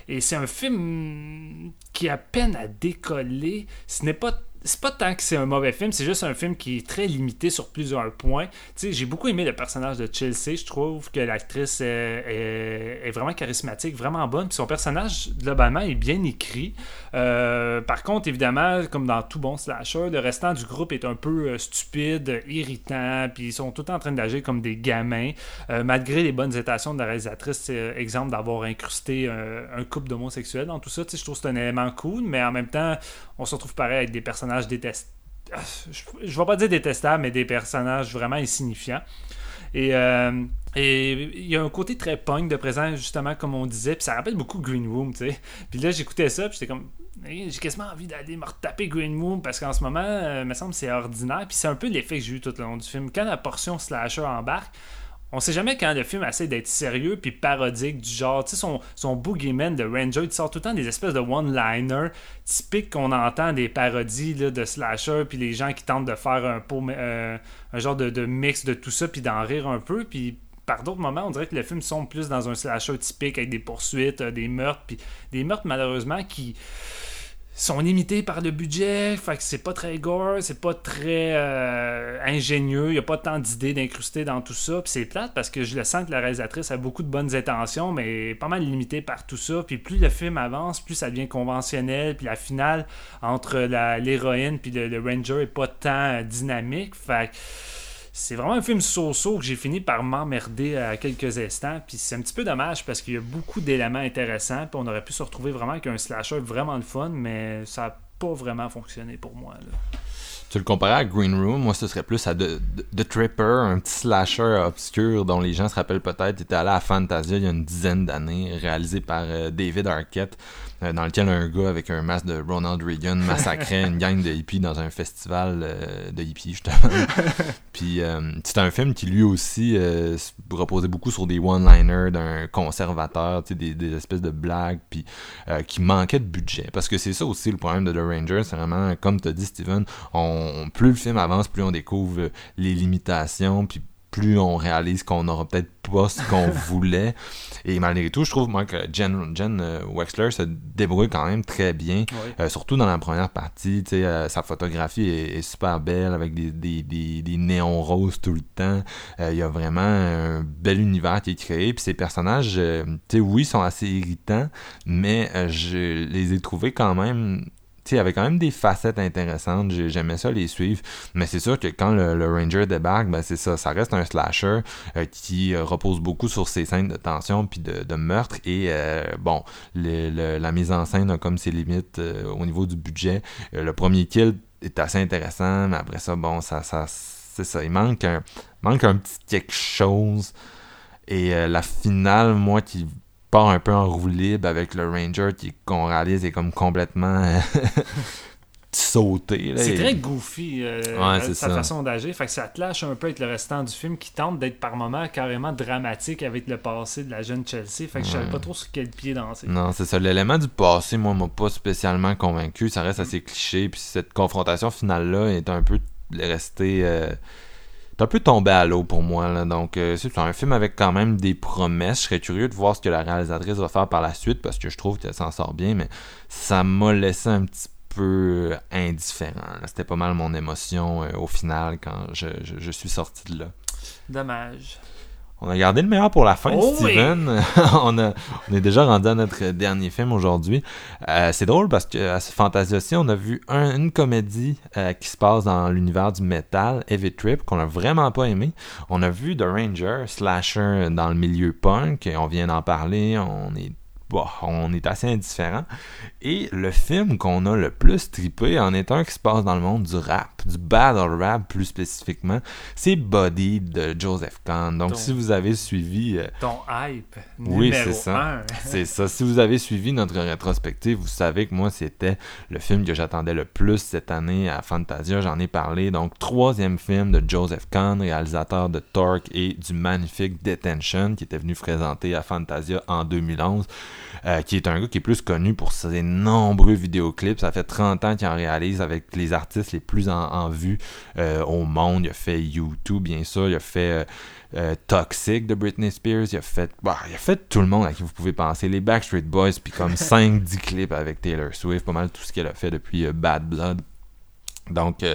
Et c'est un film qui a peine à décoller. Ce n'est pas c'est pas tant que c'est un mauvais film, c'est juste un film qui est très limité sur plusieurs points. J'ai beaucoup aimé le personnage de Chelsea. Je trouve que l'actrice est, vraiment charismatique, vraiment bonne. Puis son personnage, globalement, est bien écrit. Euh, par contre, évidemment, comme dans tout bon slasher, le restant du groupe est un peu euh, stupide, irritant, puis ils sont tout en train d'agir comme des gamins. Euh, malgré les bonnes intentions de la réalisatrice, exemple d'avoir incrusté un couple d'homosexuels dans tout ça, je trouve que c'est un élément cool, mais en même temps, on se retrouve pareil avec des personnages détest- je, je vais pas dire détestables, mais des personnages vraiment insignifiants. Et euh, et il y a un côté très punk de présent, justement, comme on disait. Puis ça rappelle beaucoup Green Room, tu sais. Puis là, j'écoutais ça, puis j'étais comme. Hey, J'ai quasiment envie d'aller me retaper Green Room parce qu'en ce moment, euh, me semble c'est ordinaire. Puis c'est un peu l'effet que j'ai eu tout le long du film. Quand la portion slasher embarque, on sait jamais quand le film essaie d'être sérieux puis parodique du genre, tu sais, son, son boogeyman de Ranger, il sort tout le temps des espèces de one-liner typiques qu'on entend des parodies de slasher puis les gens qui tentent de faire un, pot, euh, un genre de, de mix de tout ça puis d'en rire un peu. Puis par d'autres moments, on dirait que le film sombre plus dans un slasher typique avec des poursuites, euh, des meurtres, puis des meurtres malheureusement qui sont limités par le budget, fait que c'est pas très gore, c'est pas très euh, ingénieux, il a pas tant d'idées d'incruster dans tout ça, puis c'est plate parce que je le sens que la réalisatrice a beaucoup de bonnes intentions, mais pas mal limitée par tout ça, puis plus le film avance, plus ça devient conventionnel, puis la finale entre l'héroïne puis le, le, ranger est pas tant dynamique, fait que c'est vraiment un film so-so que j'ai fini par m'emmerder à quelques instants. Puis c'est un petit peu dommage parce qu'il y a beaucoup d'éléments intéressants. Puis on aurait pu se retrouver vraiment avec un slasher vraiment le fun, mais ça n'a pas vraiment fonctionné pour moi. Là. Tu le comparais à Green Room, moi ce serait plus à The, The, Tripper, un petit slasher obscur dont les gens se rappellent peut-être. Il était allé à Fantasia il y a une dizaine d'années, réalisé par euh, David Arquette. Euh, dans lequel un gars avec un masque de Ronald Reagan massacrait une gang de hippies dans un festival euh, de hippies, justement. Puis c'était un film qui lui aussi reposait beaucoup sur des one-liners d'un conservateur, des, des espèces de blagues, puis qui manquait de budget. Parce que c'est ça aussi le problème de The Ranger, c'est vraiment, comme tu dit Steven, on, plus le film avance, plus on découvre les limitations, puis plus on réalise qu'on n'aura peut-être pas ce qu'on voulait. Et malgré tout, je trouve moi que Jen, Jen euh, Wexler se débrouille quand même très bien, euh, surtout dans la première partie. Euh, sa photographie est, super belle avec des, des, des, néons roses tout le temps. Il y a vraiment un bel univers qui est créé. Puis ces personnages, oui, sont assez irritants, mais je les ai trouvés quand même il avait quand même des facettes intéressantes. J'aimais ça les suivre. Mais c'est sûr que quand le, Ranger débarque, ben c'est ça. Ça reste un slasher euh, qui euh, repose beaucoup sur ses scènes de tension puis de, meurtre. Et euh, bon, la mise en scène a comme ses limites au niveau du budget. le premier kill est assez intéressant, mais après ça, bon, ça, ça c'est ça. Il manque un, manque un petit quelque chose. Et la finale, moi qui part un peu en roue libre avec le Ranger qui qu'on réalise est comme complètement sauté. C'est très goofy euh, sa façon d'agir. Fait que ça te lâche un peu avec le restant du film qui tente d'être par moments carrément dramatique avec le passé de la jeune Chelsea. Fait que je savais pas trop sur quel pied danser. Non, c'est ça. L'élément du passé, moi, m'a pas spécialement convaincu. Ça reste assez cliché. Puis cette confrontation finale-là est un peu restée. Euh, un peu tombé à l'eau pour moi. Là. Donc, euh, c'est un film avec quand même des promesses. Je serais curieux de voir ce que la réalisatrice va faire par la suite parce que je trouve qu'elle s'en sort bien, mais ça m'a laissé un petit peu indifférent. C'était pas mal mon émotion euh, au final quand je, je suis sorti de là. Dommage. On a gardé le meilleur pour la fin, oh Steven. on, a, on est déjà rendu à notre dernier film aujourd'hui. Euh, c'est drôle parce que à ce Fantasia aussi, on a vu une comédie euh, qui se passe dans l'univers du metal, Heavy Trip, qu'on a vraiment pas aimé. On a vu The Ranger, slasher dans le milieu punk, et on vient d'en parler. On est bon, on est assez indifférent. Et le film qu'on a le plus trippé en est un qui se passe dans le monde du rap, du battle rap plus spécifiquement, c'est Body de Joseph Kahn. Donc si vous avez suivi... Euh, ton hype, Oui, c'est ça. c'est ça. Si vous avez suivi notre rétrospective, vous savez que moi, c'était le film que j'attendais le plus cette année à Fantasia. J'en ai parlé. Donc, troisième film de Joseph Kahn, réalisateur de Torque et du magnifique Detention, qui était venu présenter à Fantasia en 2011. Euh, qui est un gars qui est plus connu pour ses nombreux vidéoclips. Ça fait 30 ans qu'il en réalise avec les artistes les plus en, vue euh, au monde. Il a fait YouTube, bien sûr. Il a fait euh, Toxic de Britney Spears. Il a fait, bah, il a fait tout le monde à qui vous pouvez penser. Les Backstreet Boys, puis comme 5-10 clips avec Taylor Swift. Pas mal tout ce qu'elle a fait depuis Bad Blood. Donc,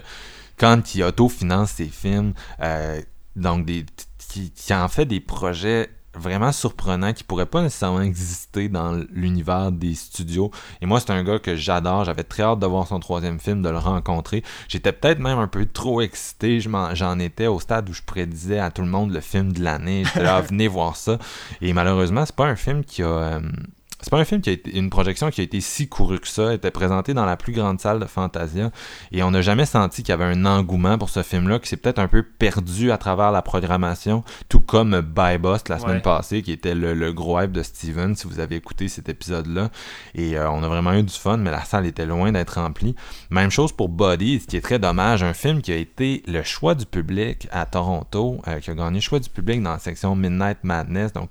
quand il autofinance ses films, donc des, qui, qui en fait des projets vraiment surprenant qui pourrait pas nécessairement exister dans l'univers des studios. Et moi, c'est un gars que j'adore. J'avais très hâte de voir son troisième film, de le rencontrer. J'étais peut-être même un peu trop excité. J'en étais au stade où je prédisais à tout le monde le film de l'année. J'étais là, venez voir ça. Et malheureusement, c'est pas un film qui a... Euh, c'est pas un film qui a été une projection qui a été si courue que ça, était présenté dans la plus grande salle de Fantasia et on n'a jamais senti qu'il y avait un engouement pour ce film-là qui s'est peut-être un peu perdu à travers la programmation, tout comme By Boss la semaine passée qui était le, gros hype de Steven si vous avez écouté cet épisode-là. Et euh, on a vraiment eu du fun mais la salle était loin d'être remplie. Même chose pour Body, ce qui est très dommage, un film qui a été le choix du public à Toronto, euh, qui a gagné le choix du public dans la section Midnight Madness donc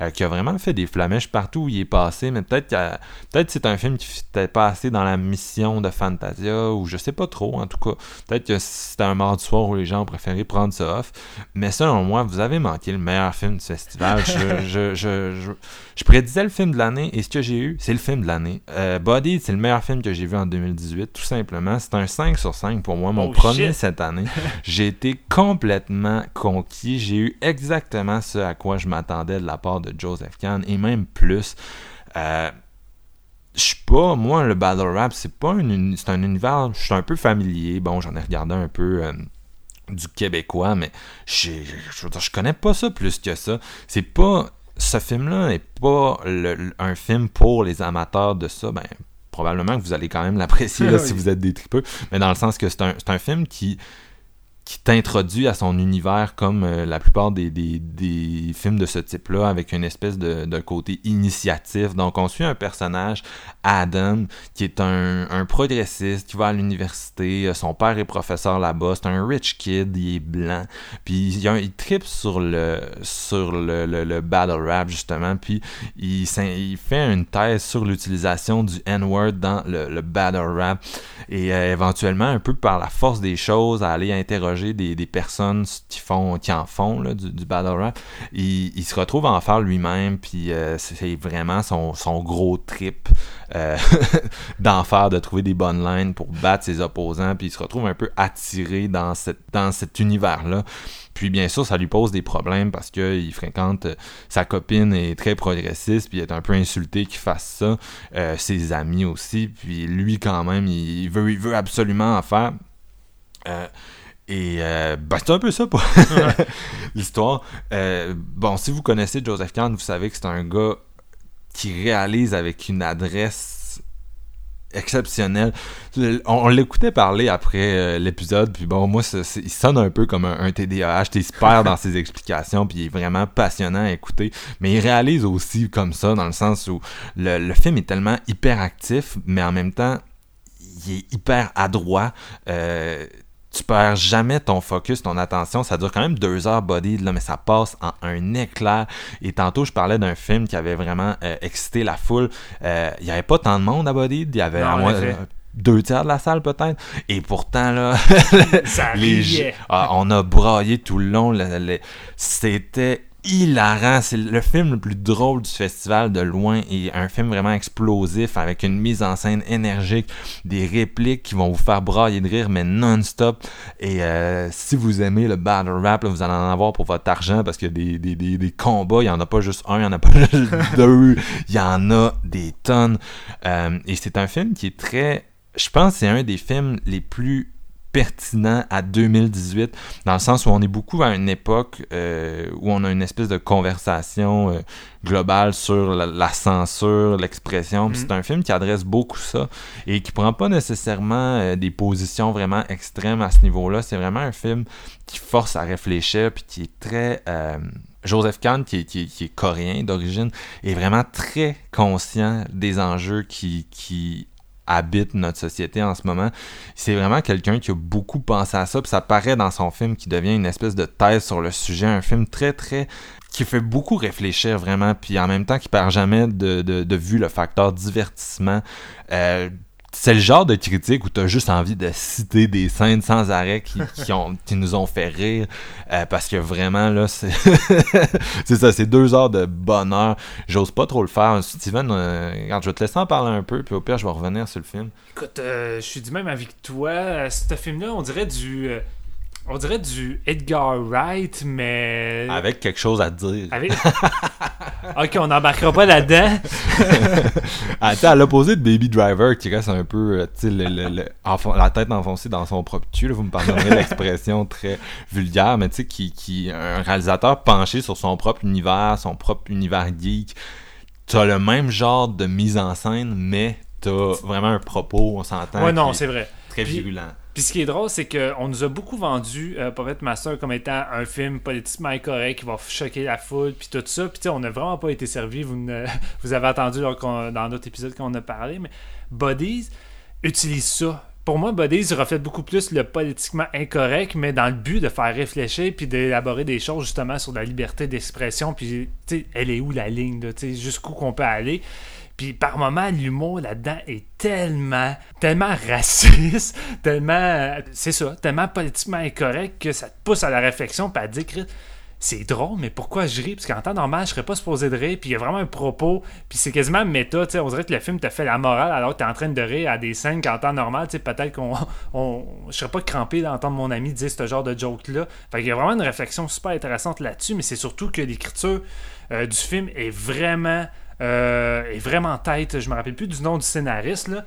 euh, qui a vraiment fait des flamèches partout. Où il est passé, mais peut-être que peut-être c'est un film qui n'était pas assez dans la mission de Fantasia, ou je sais pas trop, en tout cas. Peut-être que c'était un mardi soir où les gens ont préféré prendre ça off. Mais selon moi, vous avez manqué le meilleur film du festival. je, je, je, je, prédisais le film de l'année, et ce que j'ai eu, c'est le film de l'année. Euh, Body, c'est le meilleur film que j'ai vu en 2018, tout simplement. C'est un 5 sur 5 pour moi, mon oh, premier cette année. j'ai été complètement conquis. J'ai eu exactement ce à quoi je m'attendais de la part de Joseph Kahn et même plus. Euh, je suis pas, moi, le battle rap, c'est pas un, c'est un univers, je suis un peu familier. Bon, j'en ai regardé un peu euh, du québécois, mais je, je, connais pas ça plus que ça. C'est pas, ce film-là n'est pas un film pour les amateurs de ça. Ben, probablement que vous allez quand même l'apprécier si vous êtes des tripeux, mais dans le sens que c'est un, un film qui qui t'introduit à son univers comme euh, la plupart des, films de ce type-là, avec une espèce de, côté initiatif. Donc, on suit un personnage, Adam, qui est un, progressiste, qui va à l'université. Euh, son père est professeur là-bas. C'est un rich kid, il est blanc. Puis, il, tripe sur le sur le, le, battle rap, justement. Puis, il, il fait une thèse sur l'utilisation du N-word dans le, le, battle rap. Et euh, éventuellement, un peu par la force des choses, à aller interroger des, personnes qui font qui en font du, battle rap. Il, se retrouve à en faire lui-même, puis euh, c'est vraiment son, gros trip euh, d'en faire, de trouver des bonnes lines pour battre ses opposants, puis il se retrouve un peu attiré dans, cette, dans cet univers-là. Puis bien sûr, ça lui pose des problèmes parce qu'il fréquente euh, sa copine est très progressiste, puis il est un peu insulté qu'il fasse ça. ses amis aussi, puis lui quand même, il veut, il veut absolument en faire. Et euh, ben, c'est un peu ça pour l'histoire. Euh, bon, si vous connaissez Joseph Kahn, vous savez que c'est un gars qui réalise avec une adresse exceptionnelle. On, l'écoutait parler après euh, l'épisode, puis bon, moi, il sonne un peu comme un, un TDAH, il se perd dans ses explications, puis il est vraiment passionnant à écouter, mais il réalise aussi comme ça, dans le sens où le, le film est tellement hyperactif, mais en même temps, il est hyper adroit. Euh, tu perds jamais ton focus, ton attention. Ça dure quand même deux heures body, là, mais ça passe en un éclair. Et tantôt, je parlais d'un film qui avait vraiment euh, excité la foule. Euh, il n'y avait pas tant de monde à body. Il y avait deux tiers de la salle peut-être. Et pourtant, là, les, ah, on a braillé tout le long. C'était hilarant. C'est le film le plus drôle du festival de loin et un film vraiment explosif avec une mise en scène énergique, des répliques qui vont vous faire brailler de rire mais non-stop. Et euh, si vous aimez le battle rap, vous allez en avoir pour votre argent parce qu'il y a des, des, des, combats, il n'y en a pas juste un, il n'y en a pas juste deux, il y en a des tonnes. Euh, et c'est un film qui est très... Je pense que c'est un des films les plus pertinent à 2018, dans le sens où on est beaucoup à une époque euh, où on a une espèce de conversation euh, globale sur la, censure, l'expression. Mm-hmm. C'est un film qui adresse beaucoup ça et qui prend pas nécessairement euh, des positions vraiment extrêmes à ce niveau-là. C'est vraiment un film qui force à réfléchir puis qui est très Joseph Kahn, qui est, qui, qui est coréen d'origine, est vraiment très conscient des enjeux qui, qui habite notre société en ce moment. C'est vraiment quelqu'un qui a beaucoup pensé à ça, puis ça paraît dans son film qui devient une espèce de thèse sur le sujet, un film très très qui fait beaucoup réfléchir vraiment, puis en même temps qui perd jamais de, de, de vue le facteur divertissement. Euh, c'est le genre de critique où tu as juste envie de citer des scènes sans arrêt qui, qui, ont, qui nous ont fait rire. Euh, parce que vraiment, là, c'est ça, c'est deux heures de bonheur. J'ose pas trop le faire. Steven, euh, regarde, je vais te laisser en parler un peu, puis au pire, je vais revenir sur le film. Écoute, euh, je suis du même avec toi. Ce film-là, on dirait du on dirait du Edgar Wright, mais. Avec quelque chose à dire. ok, on n'embarquera pas là-dedans. ah, à l'opposé de Baby Driver, qui reste un peu, euh, tu la tête enfoncée dans son propre cul, vous me pardonnerez l'expression très vulgaire, mais tu sais, qui, qui, un réalisateur penché sur son propre univers, son propre univers geek, t'as le même genre de mise en scène, mais t'as vraiment un propos, on s'entend. Ouais, non, c'est vrai. Très virulent. Puis ce qui est drôle, c'est qu'on nous a beaucoup vendu euh, Puppet Master comme étant un film politiquement incorrect qui va choquer la foule, puis tout ça. Puis tu sais, on n'a vraiment pas été servi. Vous, ne- vous avez entendu dans d'autres épisodes qu'on a parlé, mais Buddies utilise ça. Pour moi, Buddies reflète beaucoup plus le politiquement incorrect, mais dans le but de faire réfléchir puis d'élaborer des choses justement sur la liberté d'expression. Puis, tu sais, elle est où la ligne, tu sais, jusqu'où qu'on peut aller? Puis par moments, l'humour là-dedans est tellement, tellement raciste, tellement, c'est ça, tellement politiquement incorrect que ça te pousse à la réflexion puis à dire, c'est drôle, mais pourquoi je ris? Parce qu'en temps normal, je serais pas supposé de rire, puis il y a vraiment un propos, puis c'est quasiment méta, tu sais, on dirait que le film te fait la morale alors que t'es en train de rire à des scènes qu'en temps normal, tu sais, peut-être qu'on, on, je serais pas crampé d'entendre mon ami dire ce genre de joke-là. Fait qu'il y a vraiment une réflexion super intéressante là-dessus, mais c'est surtout que l'écriture euh, du film est vraiment est vraiment tête. Je me rappelle plus du nom du scénariste. Là.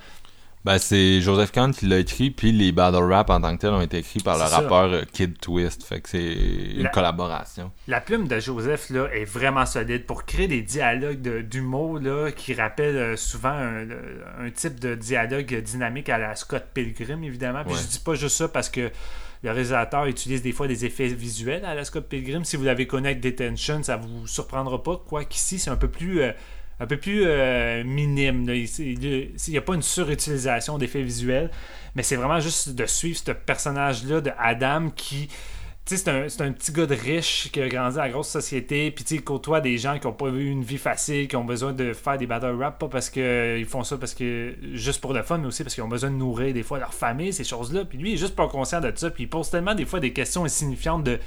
Ben, c'est Joseph Kahn qui l'a écrit, puis les battle rap en tant que tel ont été écrits par le ça. rappeur euh, Kid Twist. Fait que c'est une La- collaboration. La plume de Joseph là, est vraiment solide pour créer des dialogues de- d'humour là, qui rappellent euh, souvent un, type de dialogue dynamique à la Scott Pilgrim, évidemment. Puis Ouais. je dis pas juste ça parce que le réalisateur utilise des fois des effets visuels à la Scott Pilgrim. Si vous l'avez connu avec Detention, ça vous surprendra pas. Quoi qu'ici, c'est un peu plus. euh, un peu plus euh, minime. là. Il n'y a pas une surutilisation d'effets visuels, mais c'est vraiment juste de suivre ce personnage-là de Adam qui. Tu sais, c'est un, un petit gars de riche qui a grandi à la grosse société, puis il côtoie des gens qui n'ont pas eu une vie facile, qui ont besoin de faire des battle rap, pas parce qu'ils font ça parce que juste pour le fun, mais aussi parce qu'ils ont besoin de nourrir des fois leur famille, ces choses-là. Puis lui, il est juste pas conscient de ça, puis il pose tellement des fois des questions insignifiantes de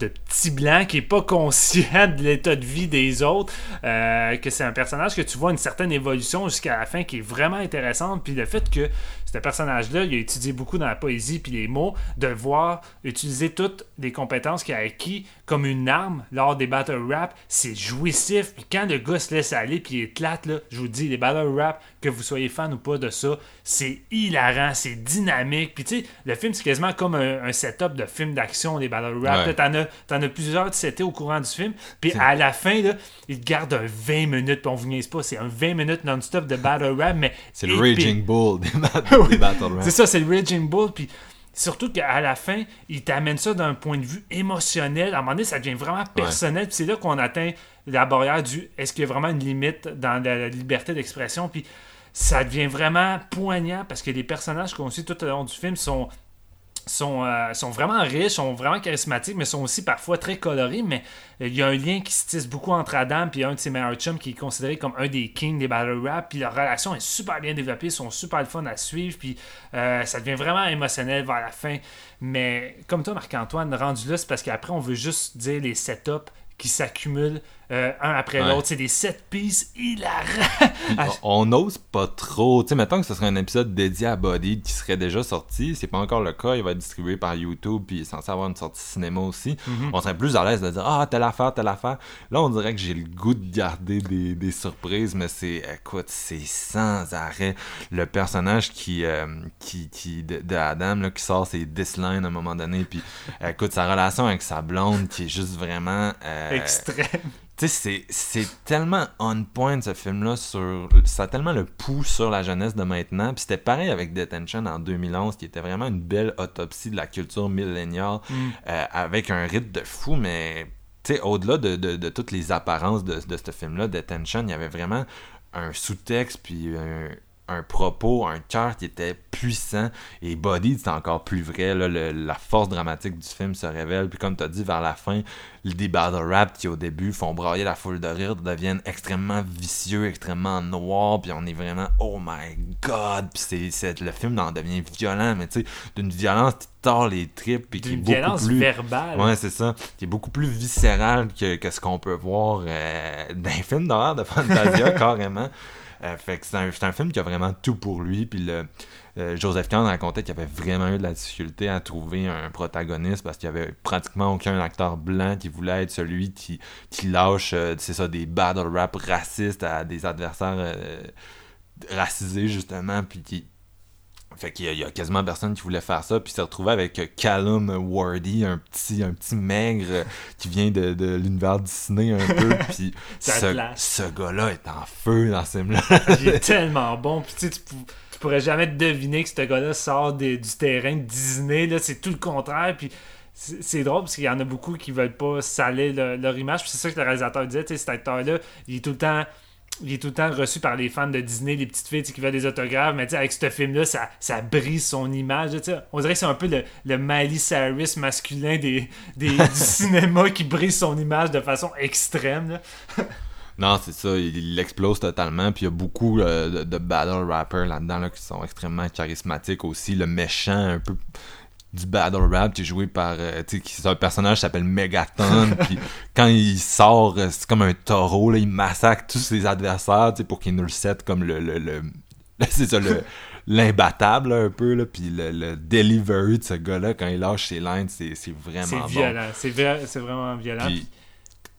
de petit blanc qui est pas conscient de l'état de vie des autres, euh, que c'est un personnage que tu vois une certaine évolution jusqu'à la fin qui est vraiment intéressante. Puis le fait que ce personnage-là, il a étudié beaucoup dans la poésie puis les mots, de voir utiliser toutes les compétences qu'il a acquis comme une arme lors des battle rap, c'est jouissif. Puis quand le gars se laisse aller puis il éclate, là, je vous dis, les battle rap, que vous soyez fan ou pas de ça, c'est hilarant, c'est dynamique. Puis tu sais, le film, c'est quasiment comme un, un setup de film d'action, les battle rap. Ouais. T'en as, t'en as plusieurs au courant du film. Puis à la fin, là, il garde un 20 minutes, puis on vous niaise pas, c'est un 20 minutes non-stop de battle rap, mais C'est le. Raging Bull des, C'est ça, c'est le Raging Bull. Puis surtout qu'à la fin, il t'amène ça d'un point de vue émotionnel. À un moment donné, ça devient vraiment personnel. Puis c'est là qu'on atteint la barrière du est-ce qu'il y a vraiment une limite dans la, la liberté d'expression. Puis ça devient vraiment poignant parce que les personnages qu'on suit tout au long du film sont. Sont, euh, sont vraiment riches, sont vraiment charismatiques, mais sont aussi parfois très colorés. Mais euh, il y a un lien qui se tisse beaucoup entre Adam et un de ses meilleurs chums qui est considéré comme un des kings des battle rap. Puis leur relation est super bien développée, ils sont super fun à suivre. Puis euh, ça devient vraiment émotionnel vers la fin. Mais comme toi, Marc-Antoine, rendu là, c'est parce qu'après, on veut juste dire les setups qui s'accumulent euh, un après Ouais. l'autre. C'est des set pieces hilarants. On n'ose pas trop. Tu sais, mettons que ce serait un épisode dédié à Body qui serait déjà sorti. C'est pas encore le cas. Il va être distribué par YouTube puis il est censé avoir une sortie cinéma aussi. Mhm. On serait plus à l'aise de dire Ah, telle affaire, telle affaire. Là, on dirait que j'ai le goût de garder des, des surprises, mais c'est, écoute, c'est sans arrêt. Le personnage qui, euh, qui, qui de, de Adam, là, qui sort ses dislines à un moment donné. Puis, écoute, sa relation avec sa blonde qui est juste vraiment. euh, Extrême. Tu sais, c'est, c'est tellement on point ce film-là sur. Ça a tellement le pouls sur la jeunesse de maintenant. Puis c'était pareil avec Detention en 2011, qui était vraiment une belle autopsie de la culture milléniale, euh, avec un rythme de fou, mais. Tu sais, au-delà de, de, de toutes les apparences de, de ce film-là, Detention, il y avait vraiment un sous-texte, puis un, un propos, un cœur qui était puissant. Et Body, c'est encore plus vrai. Là, le- la force dramatique du film se révèle. Puis comme tu as dit, vers la fin, des battle rap qui au début font brailler la foule de rire deviennent extrêmement vicieux, extrêmement noirs. Puis on est vraiment, oh my god. Puis c'est, le film en devient violent, mais tu sais, d'une violence qui tord les tripes. Puis qui est D'une beaucoup violence plus. verbale. Ouais, c'est ça. Qui est beaucoup plus viscéral que, que ce qu'on peut voir euh, dans les films d'horreur de Fantasia, carrément. Euh, fait que c'est un, film qui a vraiment tout pour lui. Puis le, euh, Joseph Kahn racontait qu'il avait vraiment eu de la difficulté à trouver un protagoniste parce qu'il y avait pratiquement aucun acteur blanc qui voulait être celui qui, lâche, euh, c'est ça, des battle rap racistes à des adversaires racisés, justement, puis qui Fait qu'il y, a- il y a quasiment personne qui voulait faire ça, puis s'est retrouvé avec euh, Callum Wardy, un petit, un petit maigre euh, qui vient de, de l'univers Disney un peu, puis ce, ce gars-là est en feu dans ce film-là. Il est tellement bon. Puis tu sais, tu, pou- tu pourrais jamais deviner que ce gars-là sort des- du terrain de Disney. Là, c'est tout le contraire. Puis c'est drôle parce qu'il y en a beaucoup qui veulent pas saler le- leur image. Puis c'est ça que le réalisateur disait. tu sais, Cet acteur-là, il est tout le temps. Il est tout le temps reçu par les fans de Disney, les petites filles qui veulent des autographes, mais avec ce film-là, ça, ça brise son image. On dirait que c'est un peu le, le Miley Cyrus masculin des, des- du cinéma qui brise son image de façon extrême. là. Non, c'est ça, il, il explose totalement. Puis il y a beaucoup euh, de, de battle rappers là-dedans là, qui sont extrêmement charismatiques aussi. Le méchant un peu du battle rap qui est joué par euh, tu sais c'est un personnage qui s'appelle Megaton puis quand il sort euh, c'est comme un taureau là, il massacre tous ses adversaires tu pour qu'il nous le set comme le, le, le- c'est ça le l'imbattable là, un peu là puis le, le delivery de ce gars-là quand il lâche ses lines c'est c'est C'est vraiment bon violent. C'est vrai- c'est vraiment violent.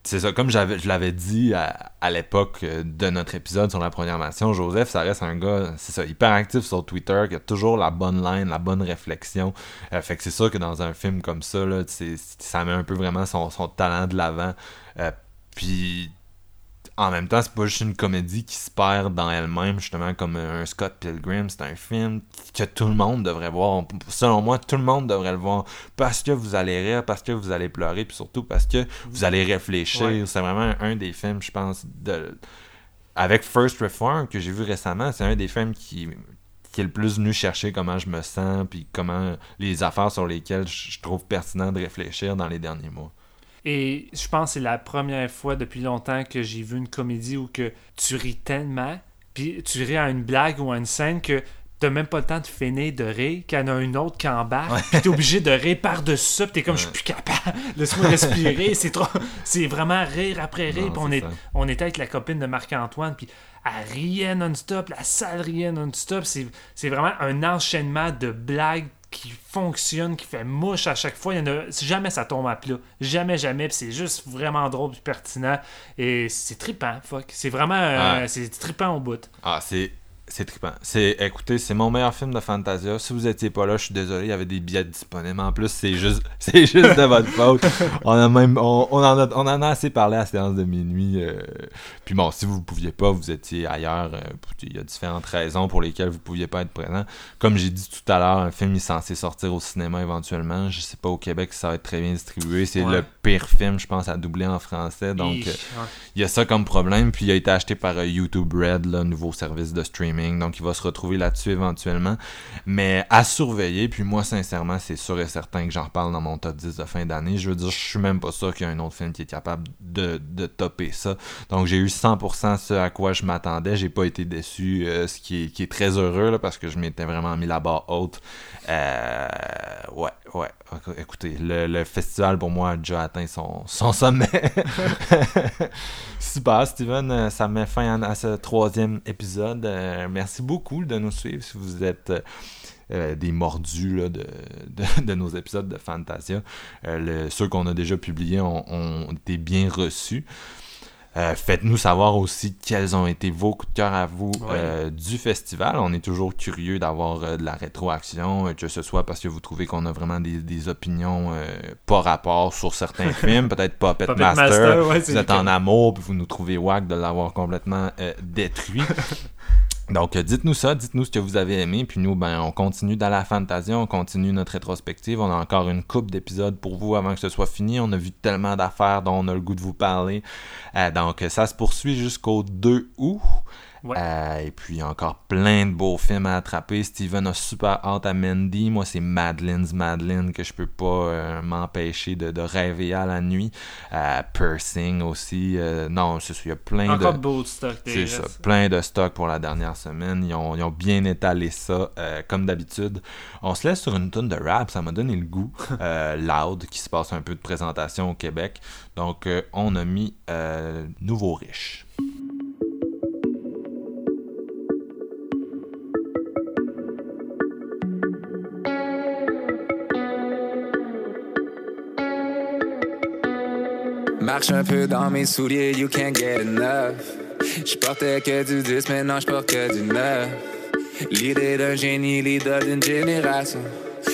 C'est ça, comme je l'avais dit à, à l'époque euh, de notre épisode sur la programmation, Joseph, ça reste un gars, c'est ça, hyper actif sur Twitter, qui a toujours la bonne line, la bonne réflexion. Euh, fait que c'est sûr que dans un film comme ça, là, ça met un peu vraiment son, son talent de l'avant. Euh, puis en même temps, c'est pas juste une comédie qui se perd dans elle-même, justement, comme un Scott Pilgrim. C'est un film que tout le monde devrait voir. Selon moi, tout le monde devrait le voir. Parce que vous allez rire, parce que vous allez pleurer, puis surtout parce que vous allez réfléchir. Ouais. C'est vraiment un des films, je pense, de... avec First Reform, que j'ai vu récemment, c'est un des films qui qui est le plus venu chercher comment je me sens, puis comment les affaires sur lesquelles je je trouve pertinent de réfléchir dans les derniers mois. Et je pense que c'est la première fois depuis longtemps que j'ai vu une comédie où que tu ris tellement, puis tu ris à une blague ou à une scène que t'as même pas le temps de finir de rire, qu'il y en a une autre qui embarque, puis t'es obligé de rire par-dessus ça, puis t'es comme, je suis plus capable, laisse-moi respirer, c'est trop... C'est vraiment rire après rire, Non, puis on, est, ça. on était avec la copine de Marc-Antoine, puis elle riait non-stop, la salle riait non-stop, c'est vraiment un enchaînement de blagues qui fonctionne, qui fait mouche à chaque fois. Il y en a, jamais ça tombe à plat. Jamais, jamais. C'est juste vraiment drôle et pertinent. Et c'est trippant, fuck. C'est vraiment... euh. C'est trippant au bout. Ah, c'est c'est trippant. C'est écoutez, c'est mon meilleur film de Fantasia. Si vous étiez pas là, je suis désolé, il y avait des billets disponibles. En plus, c'est juste c'est juste de votre faute. On a même on, on en a on en a assez parlé à la séance de minuit euh, puis bon, si vous pouviez pas, vous étiez ailleurs, euh, il y a différentes raisons pour lesquelles vous pouviez pas être présent. Comme j'ai dit tout à l'heure, un film est censé sortir au cinéma éventuellement. Je sais pas au Québec si ça va être très bien distribué, c'est Ouais. le pire film, je pense à doubler en français donc euh, Ouais. il y a ça comme problème, puis il a été acheté par YouTube Red, le nouveau service de streaming, donc il va se retrouver là-dessus éventuellement. Mais à surveiller, puis moi, sincèrement, c'est sûr et certain que j'en reparle dans mon top 10 de fin d'année. Je veux dire, je suis même pas sûr qu'il y a un autre film qui est capable de, de topper ça. Donc j'ai eu 100% ce à quoi je m'attendais. J'ai pas été déçu, euh, ce qui est, très heureux, parce que je m'étais vraiment mis la barre haute. Euh, ouais, ouais. Écoutez, le, festival pour moi a déjà atteint son, sommet. Super, Steven, ça met fin à ce troisième épisode. Euh, merci beaucoup de nous suivre si vous êtes euh, euh, des mordus là, de, de, de nos épisodes de Fantasia. Euh, le- ceux qu'on a déjà publiés ont, ont été bien reçus. Euh, Faites-nous savoir aussi quels ont été vos coups de cœur à vous euh, du festival. On est toujours curieux d'avoir euh, de la rétroaction, que ce soit parce que vous trouvez qu'on a vraiment des, des opinions pas rapport sur certains films, peut-être pas Pet Master, Master, ouais, vous êtes en amour, puis vous nous trouvez wack de l'avoir complètement détruit. Donc, euh, dites-nous ça, dites-nous ce que vous avez aimé, puis nous, ben, on continue dans la fantasia, on continue notre rétrospective. On a encore une coupe d'épisodes pour vous avant que ce soit fini. On a vu tellement d'affaires dont on a le goût de vous parler. Euh, donc, ça se poursuit jusqu'au 2 août. Ouais. Euh, et puis encore plein de beaux films à attraper. Steven a super hâte à Mandy. Moi, c'est Madeline's Madeline que je peux pas euh, m'empêcher de, de rêver à la nuit. Euh, Pursing aussi. Non, c'est il y a plein Encore de... de beau stock. des C'est ça, plein de stock pour la dernière semaine. Ils ont, ils ont bien étalé ça, comme d'habitude. On se laisse sur une tonne de rap, ça m'a donné le goût. Loud, qui se passe un peu de présentation au Québec. Donc, on a mis Nouveau Riche. Marche un peu dans mes souliers, you can't get enough. Je portais que du 10, maintenant je porte que du 9. L'idée d'un génie, l'idole d'une génération.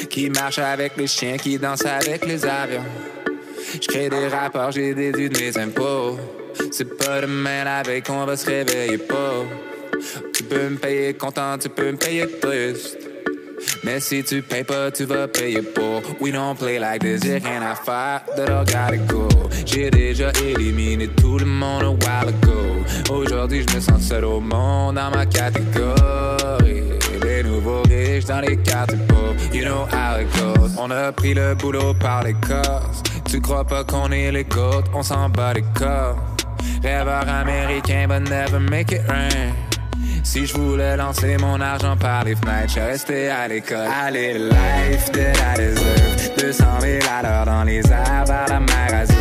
Qui marche avec les chiens, qui danse avec les avions. Je crée des rapports, j'ai déduit de mes impôts. C'est pas demain la veille qu'on va se réveiller pas. Tu peux me payer content, tu peux me payer triste. Mais si tu payes pas, tu vas payer pour. We don't play like this, j'ai rien à faire, de gotta go. J'ai déjà éliminé tout le monde a while ago. Aujourd'hui, je me sens seul au monde dans ma catégorie. Les nouveaux riches dans les quartiers pauvres, you know how it goes. On a pris le boulot par les cosses. Tu crois pas qu'on est les côtes, on s'en bat les corps. Rêveur américain, but never make it rain. Si je voulais lancer mon argent par les fenêtres, je restais à l'école. Allez, life that I deserve. 200 000 à dans les airs vers la mer Azur.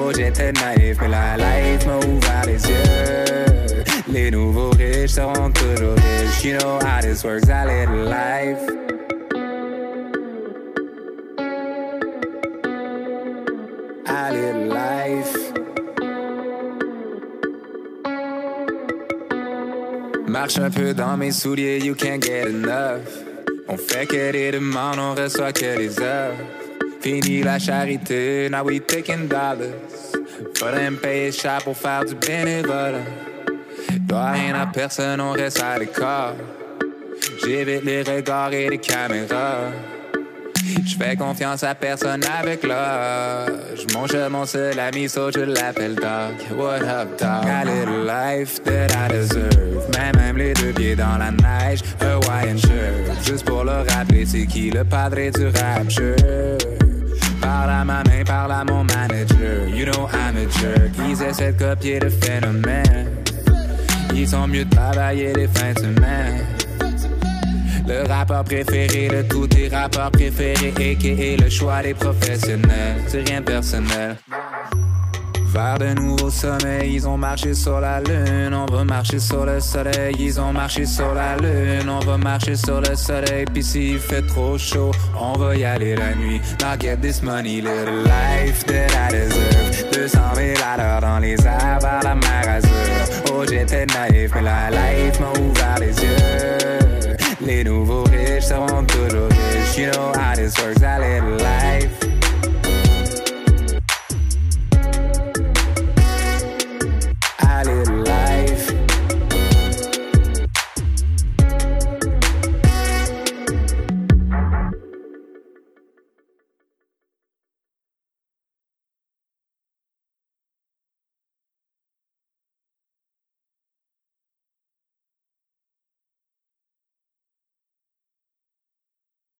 Oh, j'étais naïf, mais la life m'a ouvert les yeux. Les nouveaux riches seront toujours riches. You know how this works, allez, life. Allez, life. Marche un peu dans mes souliers, you can't get enough. On fait que des demandes, on reçoit que des offres. Fini la charité, now we taking dollars. Faudrait me payer cher pour faire du bénévolat. Doit rien à personne, on reste à l'écart. J'évite les regards et les caméras. Je fais confiance à personne avec l'âge. Mon jeu, mon seul ami, so je l'appelle Dog. What up, dog? A little life that I deserve. Même, même les deux pieds dans la neige. Hawaiian shirt. Juste pour le rappeler, c'est qui le padre du rapture. Parle à ma main, parle à mon manager. You know I'm a jerk. Ils essaient de copier le phénomène. Ils sont mieux de travailler les fins de semaine. Le rappeur préféré de tous tes rappeurs préférés, a.k.a. le choix des professionnels. C'est rien de personnel. Vers de nouveaux sommets, ils ont marché sur la lune. On va marcher sur le soleil, ils ont marché sur la lune. On va marcher sur le soleil, puis s'il fait trop chaud, on va y aller la nuit. Now get this money, little life that I deserve. 200 000 à l'heure dans les airs vers la mer. Oh, j'étais naïf, mais la life m'a ouvert les yeux. Les nouveaux riches seront toujours riches. You know how this works, I live life.